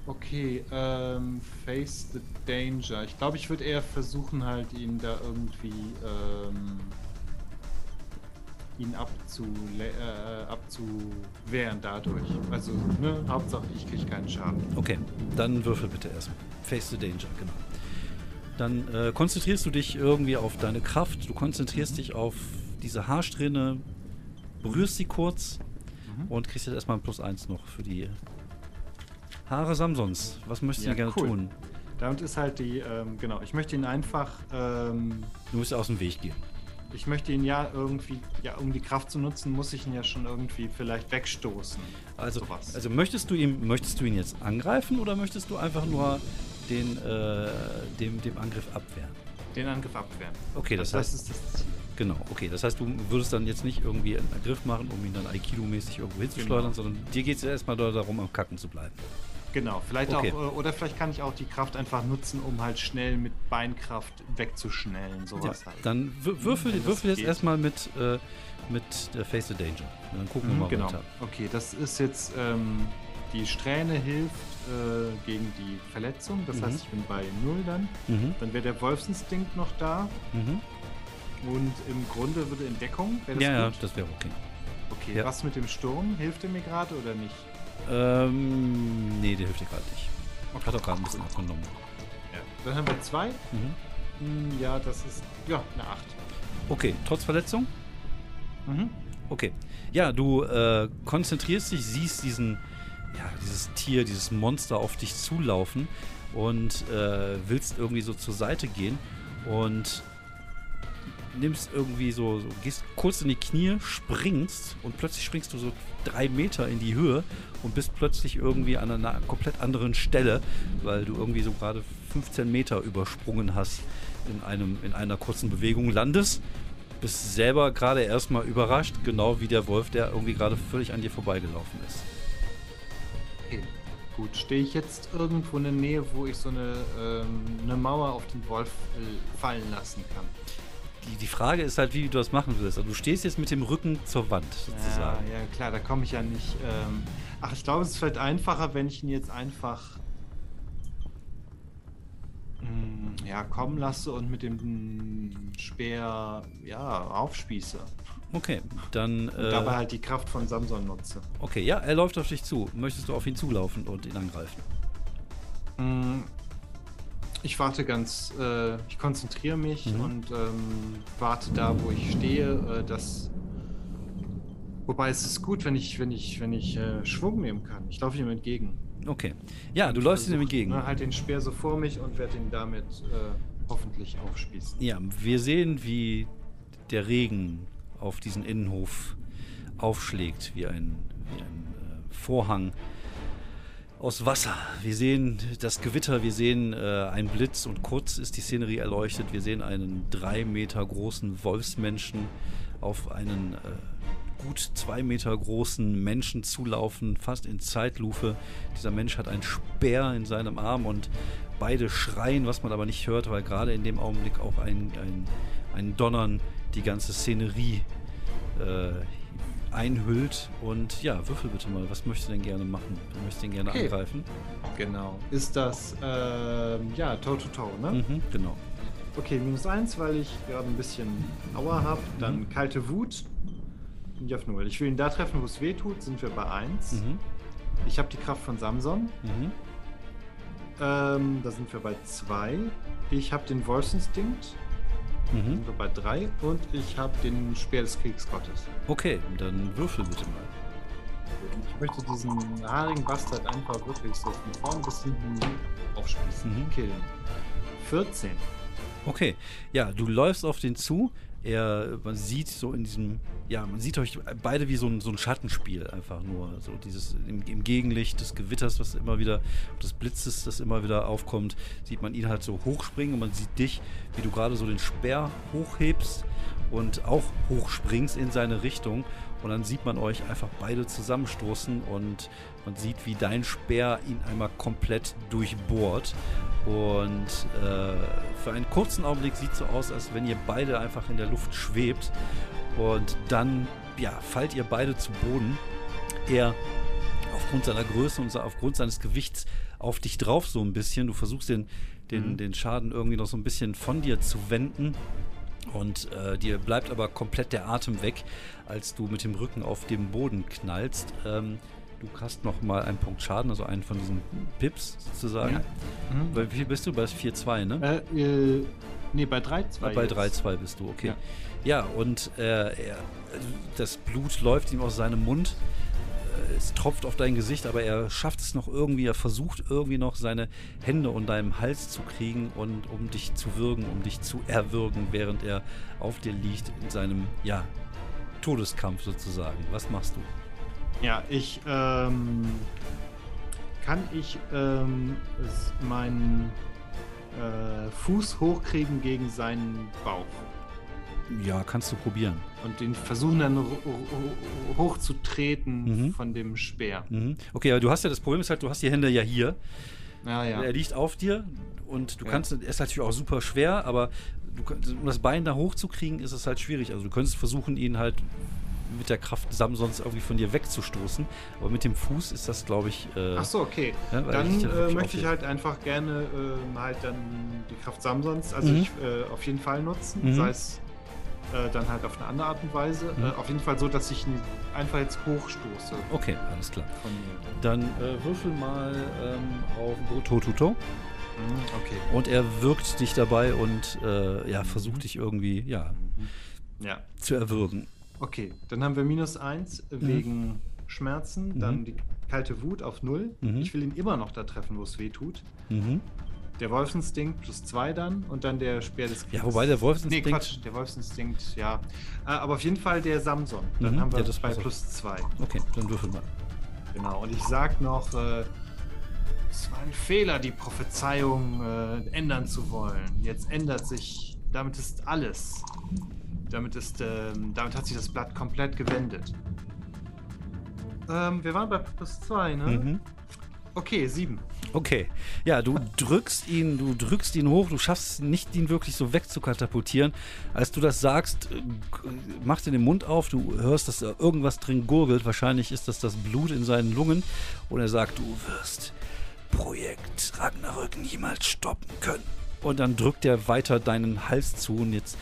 okay, ähm, face the danger. Ich glaube, ich würde eher versuchen, halt ihn da irgendwie ähm, ihn abzule äh, abzuwehren dadurch. Also, ne, Hauptsache ich kriege keinen Schaden. Okay, dann würfel bitte erstmal. Face the Danger, genau. Dann äh, konzentrierst du dich irgendwie auf deine Kraft, du konzentrierst dich auf diese Haarsträhne, berührst sie kurz Mhm. und kriegst jetzt erstmal ein Plus 1 noch für die Haare Samsons. Was möchtest du Ja, denn gerne cool. tun? Damit ist halt die, ähm, genau, ich möchte ihn einfach, ähm, Du musst aus dem Weg gehen. Ich möchte ihn ja irgendwie, ja, um die Kraft zu nutzen, muss ich ihn ja schon irgendwie vielleicht wegstoßen. Also, Sowas. also möchtest du ihn, möchtest du ihn jetzt angreifen oder möchtest du einfach nur den, äh, dem, dem Angriff abwehren? Den Angriff abwehren. Okay, das Also heißt, ist das Ziel. genau, okay, das heißt, du würdest dann jetzt nicht irgendwie einen Angriff machen, um ihn dann Aikido-mäßig irgendwo hinzuschleudern, Genau. sondern dir geht es erstmal da- darum, am Kacken zu bleiben. Genau, vielleicht Okay. auch, äh, oder vielleicht kann ich auch die Kraft einfach nutzen, um halt schnell mit Beinkraft wegzuschnellen, Ja, sowas halt. dann wür- würfel, das würfel jetzt geht. erstmal mit, äh, mit Face the Danger. Dann gucken wir Mhm, mal genau. weiter. Okay, das ist jetzt, ähm, die Strähne hilft äh, gegen die Verletzung, das Mhm. heißt, ich bin bei 0 dann. Mhm. Dann wäre der Wolfsinstinkt noch da Mhm. und im Grunde würde in Deckung, wäre das Ja, ja, gut? das wäre okay. Okay, ja. was mit dem Sturm? Hilft er mir gerade oder nicht? Ähm, nee, der hilft dir gerade nicht. Hat auch gerade ein bisschen abgenommen. Ja. Dann haben wir zwei. Mhm. Hm, Ja, das ist, ja, eine 8. Okay, trotz Verletzung? Mhm. Okay. Ja, du äh, konzentrierst dich, siehst diesen, ja, dieses Tier, dieses Monster auf dich zulaufen und äh, willst irgendwie so zur Seite gehen und nimmst irgendwie so, so, gehst kurz in die Knie, springst und plötzlich springst du so drei Meter in die Höhe und bist plötzlich irgendwie an einer komplett anderen Stelle, weil du irgendwie so gerade 15 Meter übersprungen hast in, einem, in einer kurzen Bewegung, landest bist selber gerade erstmal überrascht, genau wie der Wolf, der irgendwie gerade völlig an dir vorbeigelaufen ist. Okay. Gut, stehe ich jetzt irgendwo in der Nähe, wo ich so eine, ähm, eine Mauer auf den Wolf äh, fallen lassen kann? Die, die Frage ist halt, wie du das machen willst. Also du stehst jetzt mit dem Rücken zur Wand Ja, sozusagen. ja, klar, da komme ich ja nicht. Ähm, ach, ich glaube, es ist vielleicht einfacher, wenn ich ihn jetzt einfach mm, ja, kommen lasse und mit dem Speer ja, aufspieße. Okay, dann. Und Äh, dabei halt die Kraft von Samson nutze. okay, ja, er läuft auf dich zu. Möchtest du auf ihn zulaufen und ihn angreifen? Ich warte ganz, äh, ich konzentriere mich Mhm. und ähm, warte da, wo ich stehe. Äh, dass, wobei es ist gut, wenn ich, wenn ich, wenn ich äh, Schwung nehmen kann. Ich laufe ihm entgegen. Okay. Ja, du läufst ihm entgegen. Ne, halt den Speer so vor mich und werde ihn damit äh, hoffentlich aufspießen. Ja, wir sehen, wie der Regen auf diesen Innenhof aufschlägt, wie ein, wie ein äh, Vorhang aus Wasser. Wir sehen das Gewitter, wir sehen äh, einen Blitz und kurz ist die Szenerie erleuchtet. Wir sehen einen drei Meter großen Wolfsmenschen auf einen äh, gut zwei Meter großen Menschen zulaufen, fast in Zeitlupe. Dieser Mensch hat einen Speer in seinem Arm und beide schreien, was man aber nicht hört, weil gerade in dem Augenblick auch ein, ein, ein Donnern die ganze Szenerie äh, einhüllt. Und ja, würfel bitte mal, was möchtest du denn gerne machen? Du möchtest ihn gerne Okay. angreifen? Genau. Ist das, ähm, ja, Toe-to-Toe, ne? Mhm, genau. Okay, minus eins, weil ich gerade ein bisschen Aua habe. Dann Mhm. kalte Wut. Bin ich auf null. Ich will ihn da treffen, wo es weh tut, sind wir bei eins. Mhm, Ich habe die Kraft von Samson. mhm. Ähm, da sind wir bei zwei. Ich habe den Wolfsinstinkt. Mhm. sind wir bei drei. Und ich habe den Speer des Kriegsgottes. Okay, dann würfel bitte mal. Ich möchte diesen haarigen Bastard einfach wirklich so von vorn bis hinten aufspießen. Mhm. Killen. 14. Okay, ja, du läufst auf den zu. Er, man sieht so in diesem, ja, man sieht euch beide wie so ein, so ein Schattenspiel einfach nur. So dieses im, im Gegenlicht des Gewitters, was immer wieder, des Blitzes, das immer wieder aufkommt, sieht man ihn halt so hochspringen und man sieht dich, wie du gerade so den Speer hochhebst und auch hochspringst in seine Richtung. Und dann sieht man euch einfach beide zusammenstoßen und man sieht, wie dein Speer ihn einmal komplett durchbohrt. Und äh, für einen kurzen Augenblick sieht es so aus, als wenn ihr beide einfach in der Luft schwebt. Und dann, ja, fallt ihr beide zu Boden. Er aufgrund seiner Größe und aufgrund seines Gewichts auf dich drauf so ein bisschen. Du versuchst den, den, Mhm. den Schaden irgendwie noch so ein bisschen von dir zu wenden. Und äh, dir bleibt aber komplett der Atem weg, als du mit dem Rücken auf dem Boden knallst. Ähm, du hast noch mal einen Punkt Schaden, also einen von diesen Pips sozusagen. Mhm. Bei wie viel bist du? Bei 4-2, ne? Äh, äh, nee, bei 3, 2. Bei 3-2 bist du, okay. Ja. Ja, und äh, er, das Blut läuft ihm aus seinem Mund. Es tropft auf dein Gesicht, aber er schafft es noch irgendwie. Er versucht irgendwie noch seine Hände um deinem Hals zu kriegen und um dich zu würgen, um dich zu erwürgen, während er auf dir liegt in seinem, ja, Todeskampf sozusagen. Was machst du? Ja, ich, ähm, kann ich, ähm, meinen äh, Fuß hochkriegen gegen seinen Bauch. Ja, kannst du probieren. Und den versuchen dann ho- ho- hochzutreten Mhm. von dem Speer. Mhm. Okay, aber du hast ja das Problem ist halt, du hast die Hände ja hier. Ah, ja. Er liegt auf dir und du Ja. kannst, er ist natürlich auch super schwer, aber du, um das Bein da hochzukriegen, ist es halt schwierig. Also du könntest versuchen, ihn halt mit der Kraft Samsons irgendwie von dir wegzustoßen. Aber mit dem Fuß ist das, glaube ich. Äh, Ach so, okay. Ja, weil dann ich äh, möchte ich halt einfach gerne ähm, halt dann die Kraft Samsons, also Mhm. ich äh, auf jeden Fall nutzen, Mhm. sei es äh, dann halt auf eine andere Art und Weise. Mhm. Äh, auf jeden Fall so, dass ich ihn einfach jetzt hochstoße Okay, alles klar. Dann äh, würfel mal ähm, auf Totuto. Mhm, okay. Und er wirkt dich dabei und äh, ja, versucht dich irgendwie ja, Ja. zu erwürgen. Okay, dann haben wir minus 1 wegen Schmerzen, dann Mhm. die kalte Wut auf 0. Mhm. Ich will ihn immer noch da treffen, wo es weh tut. Mhm. Der Wolfsinstinkt plus 2 dann und dann der Speer des Ja, Kriegs. wobei der Nee, Wolfsinstinkt. Quatsch, der Wolfsinstinkt, ja. Äh, aber auf jeden Fall der Samson. Dann Mhm, haben wir ja, das bei plus 2. Okay, dann würfel mal. Genau. Und ich sag noch, äh, es war ein Fehler, die Prophezeiung äh, ändern zu wollen. Jetzt ändert sich, damit ist alles. Damit ist, ähm, damit hat sich das Blatt komplett gewendet. Ähm, wir waren bei plus 2, ne? Mhm. Okay, 7. Okay. Ja, du drückst ihn, du drückst ihn hoch, du schaffst nicht, ihn wirklich so wegzukatapultieren. Als du das sagst, äh, machst du den Mund auf, du hörst, dass da irgendwas drin gurgelt. Wahrscheinlich ist das das Blut in seinen Lungen. Und er sagt, du wirst Projekt Ragnarök niemals stoppen können. Und dann drückt er weiter deinen Hals zu und jetzt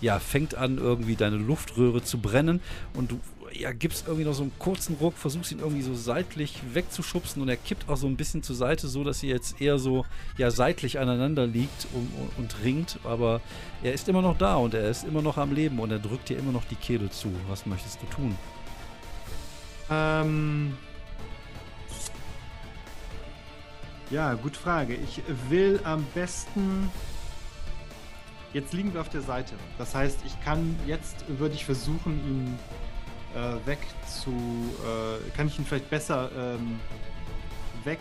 ja, fängt an, irgendwie deine Luftröhre zu brennen und du ja, gibst irgendwie noch so einen kurzen Ruck, versuchst ihn irgendwie so seitlich wegzuschubsen und er kippt auch so ein bisschen zur Seite, so dass ihr jetzt eher so ja seitlich aneinander liegt und, und, und ringt, aber er ist immer noch da und er ist immer noch am Leben und er drückt dir immer noch die Kehle zu. Was möchtest du tun? Ähm. Ja, gute Frage. Ich will am besten. Jetzt liegen wir auf der Seite. Das heißt, ich kann jetzt würde ich versuchen, ihn äh, weg zu. Äh, kann ich ihn vielleicht besser ähm, weg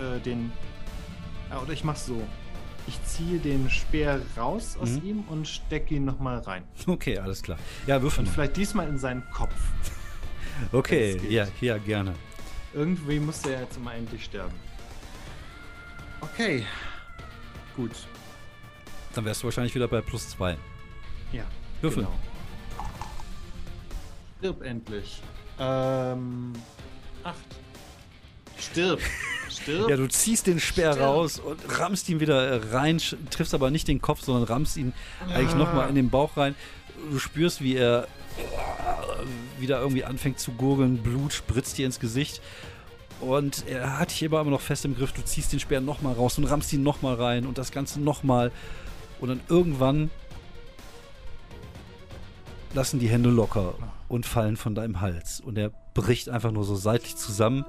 äh, den. Ja, oder ich mach's so. Ich ziehe den Speer raus aus Mhm. ihm und stecke ihn nochmal rein. Okay, alles klar. Ja, würfel Und vielleicht diesmal in seinen Kopf. Okay, ja, ja, gerne. Irgendwie muss er jetzt mal endlich sterben. Okay. Gut. Dann wärst du wahrscheinlich wieder bei plus zwei. Ja. Würfel. Genau. Stirb endlich. Ähm. Acht. Stirb. Stirb. Ja, du ziehst den Speer Stirb. raus und rammst ihn wieder äh, rein, triffst aber nicht den Kopf, sondern rammst ihn eigentlich Ah. nochmal in den Bauch rein. Du spürst, wie er äh, wieder irgendwie anfängt zu gurgeln, Blut spritzt dir ins Gesicht. Und er hat dich aber immer noch fest im Griff. Du ziehst den Speer nochmal raus und rammst ihn nochmal rein und das Ganze nochmal. Und dann irgendwann lassen die Hände locker und fallen von deinem Hals. Und er bricht einfach nur so seitlich zusammen.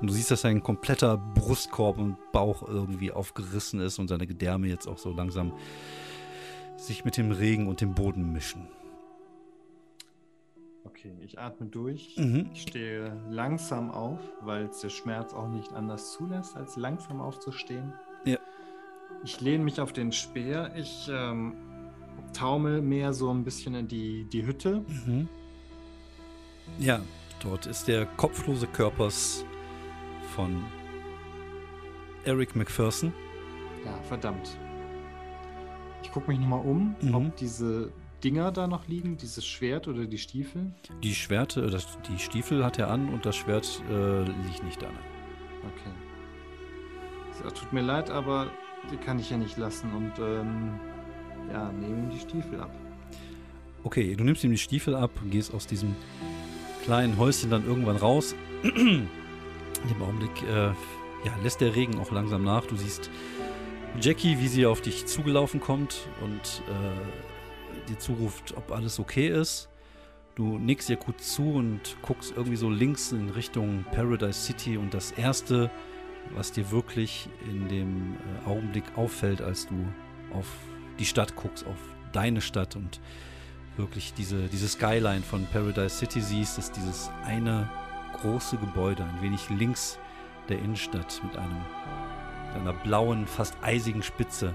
Und du siehst, dass sein kompletter Brustkorb und Bauch irgendwie aufgerissen ist und seine Gedärme jetzt auch so langsam sich mit dem Regen und dem Boden mischen. Okay, ich atme durch. Mhm. Ich stehe langsam auf, weil es der Schmerz auch nicht anders zulässt, als langsam aufzustehen. Ja. Ich lehne mich auf den Speer. Ich ähm, taumel mehr so ein bisschen in die, die Hütte. Mhm. Ja, dort ist der kopflose Körpers von Eric McPherson. Ja, verdammt. Ich gucke mich nochmal um, Mhm. ob diese Dinger da noch liegen, dieses Schwert oder die Stiefel. Die Schwerte, das, die Stiefel hat er an und das Schwert äh, liegt nicht da. Okay. So, tut mir leid, aber die kann ich ja nicht lassen und ähm, ja, nehme ihm die Stiefel ab. Okay, du nimmst ihm die Stiefel ab, gehst aus diesem kleinen Häuschen dann irgendwann raus. In dem Augenblick äh, ja, lässt der Regen auch langsam nach. Du siehst Jackie, wie sie auf dich zugelaufen kommt und äh, dir zuruft, ob alles okay ist. Du nickst ihr gut zu und guckst irgendwie so links in Richtung Paradise City und das Erste, was dir wirklich in dem äh, Augenblick auffällt, als du auf die Stadt guckst, auf deine Stadt und wirklich diese, diese Skyline von Paradise City siehst, ist dieses eine große Gebäude, ein wenig links der Innenstadt mit einem einer blauen, fast eisigen Spitze.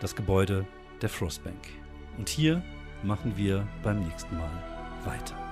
Das Gebäude der Frostbank. Und hier machen wir beim nächsten Mal weiter.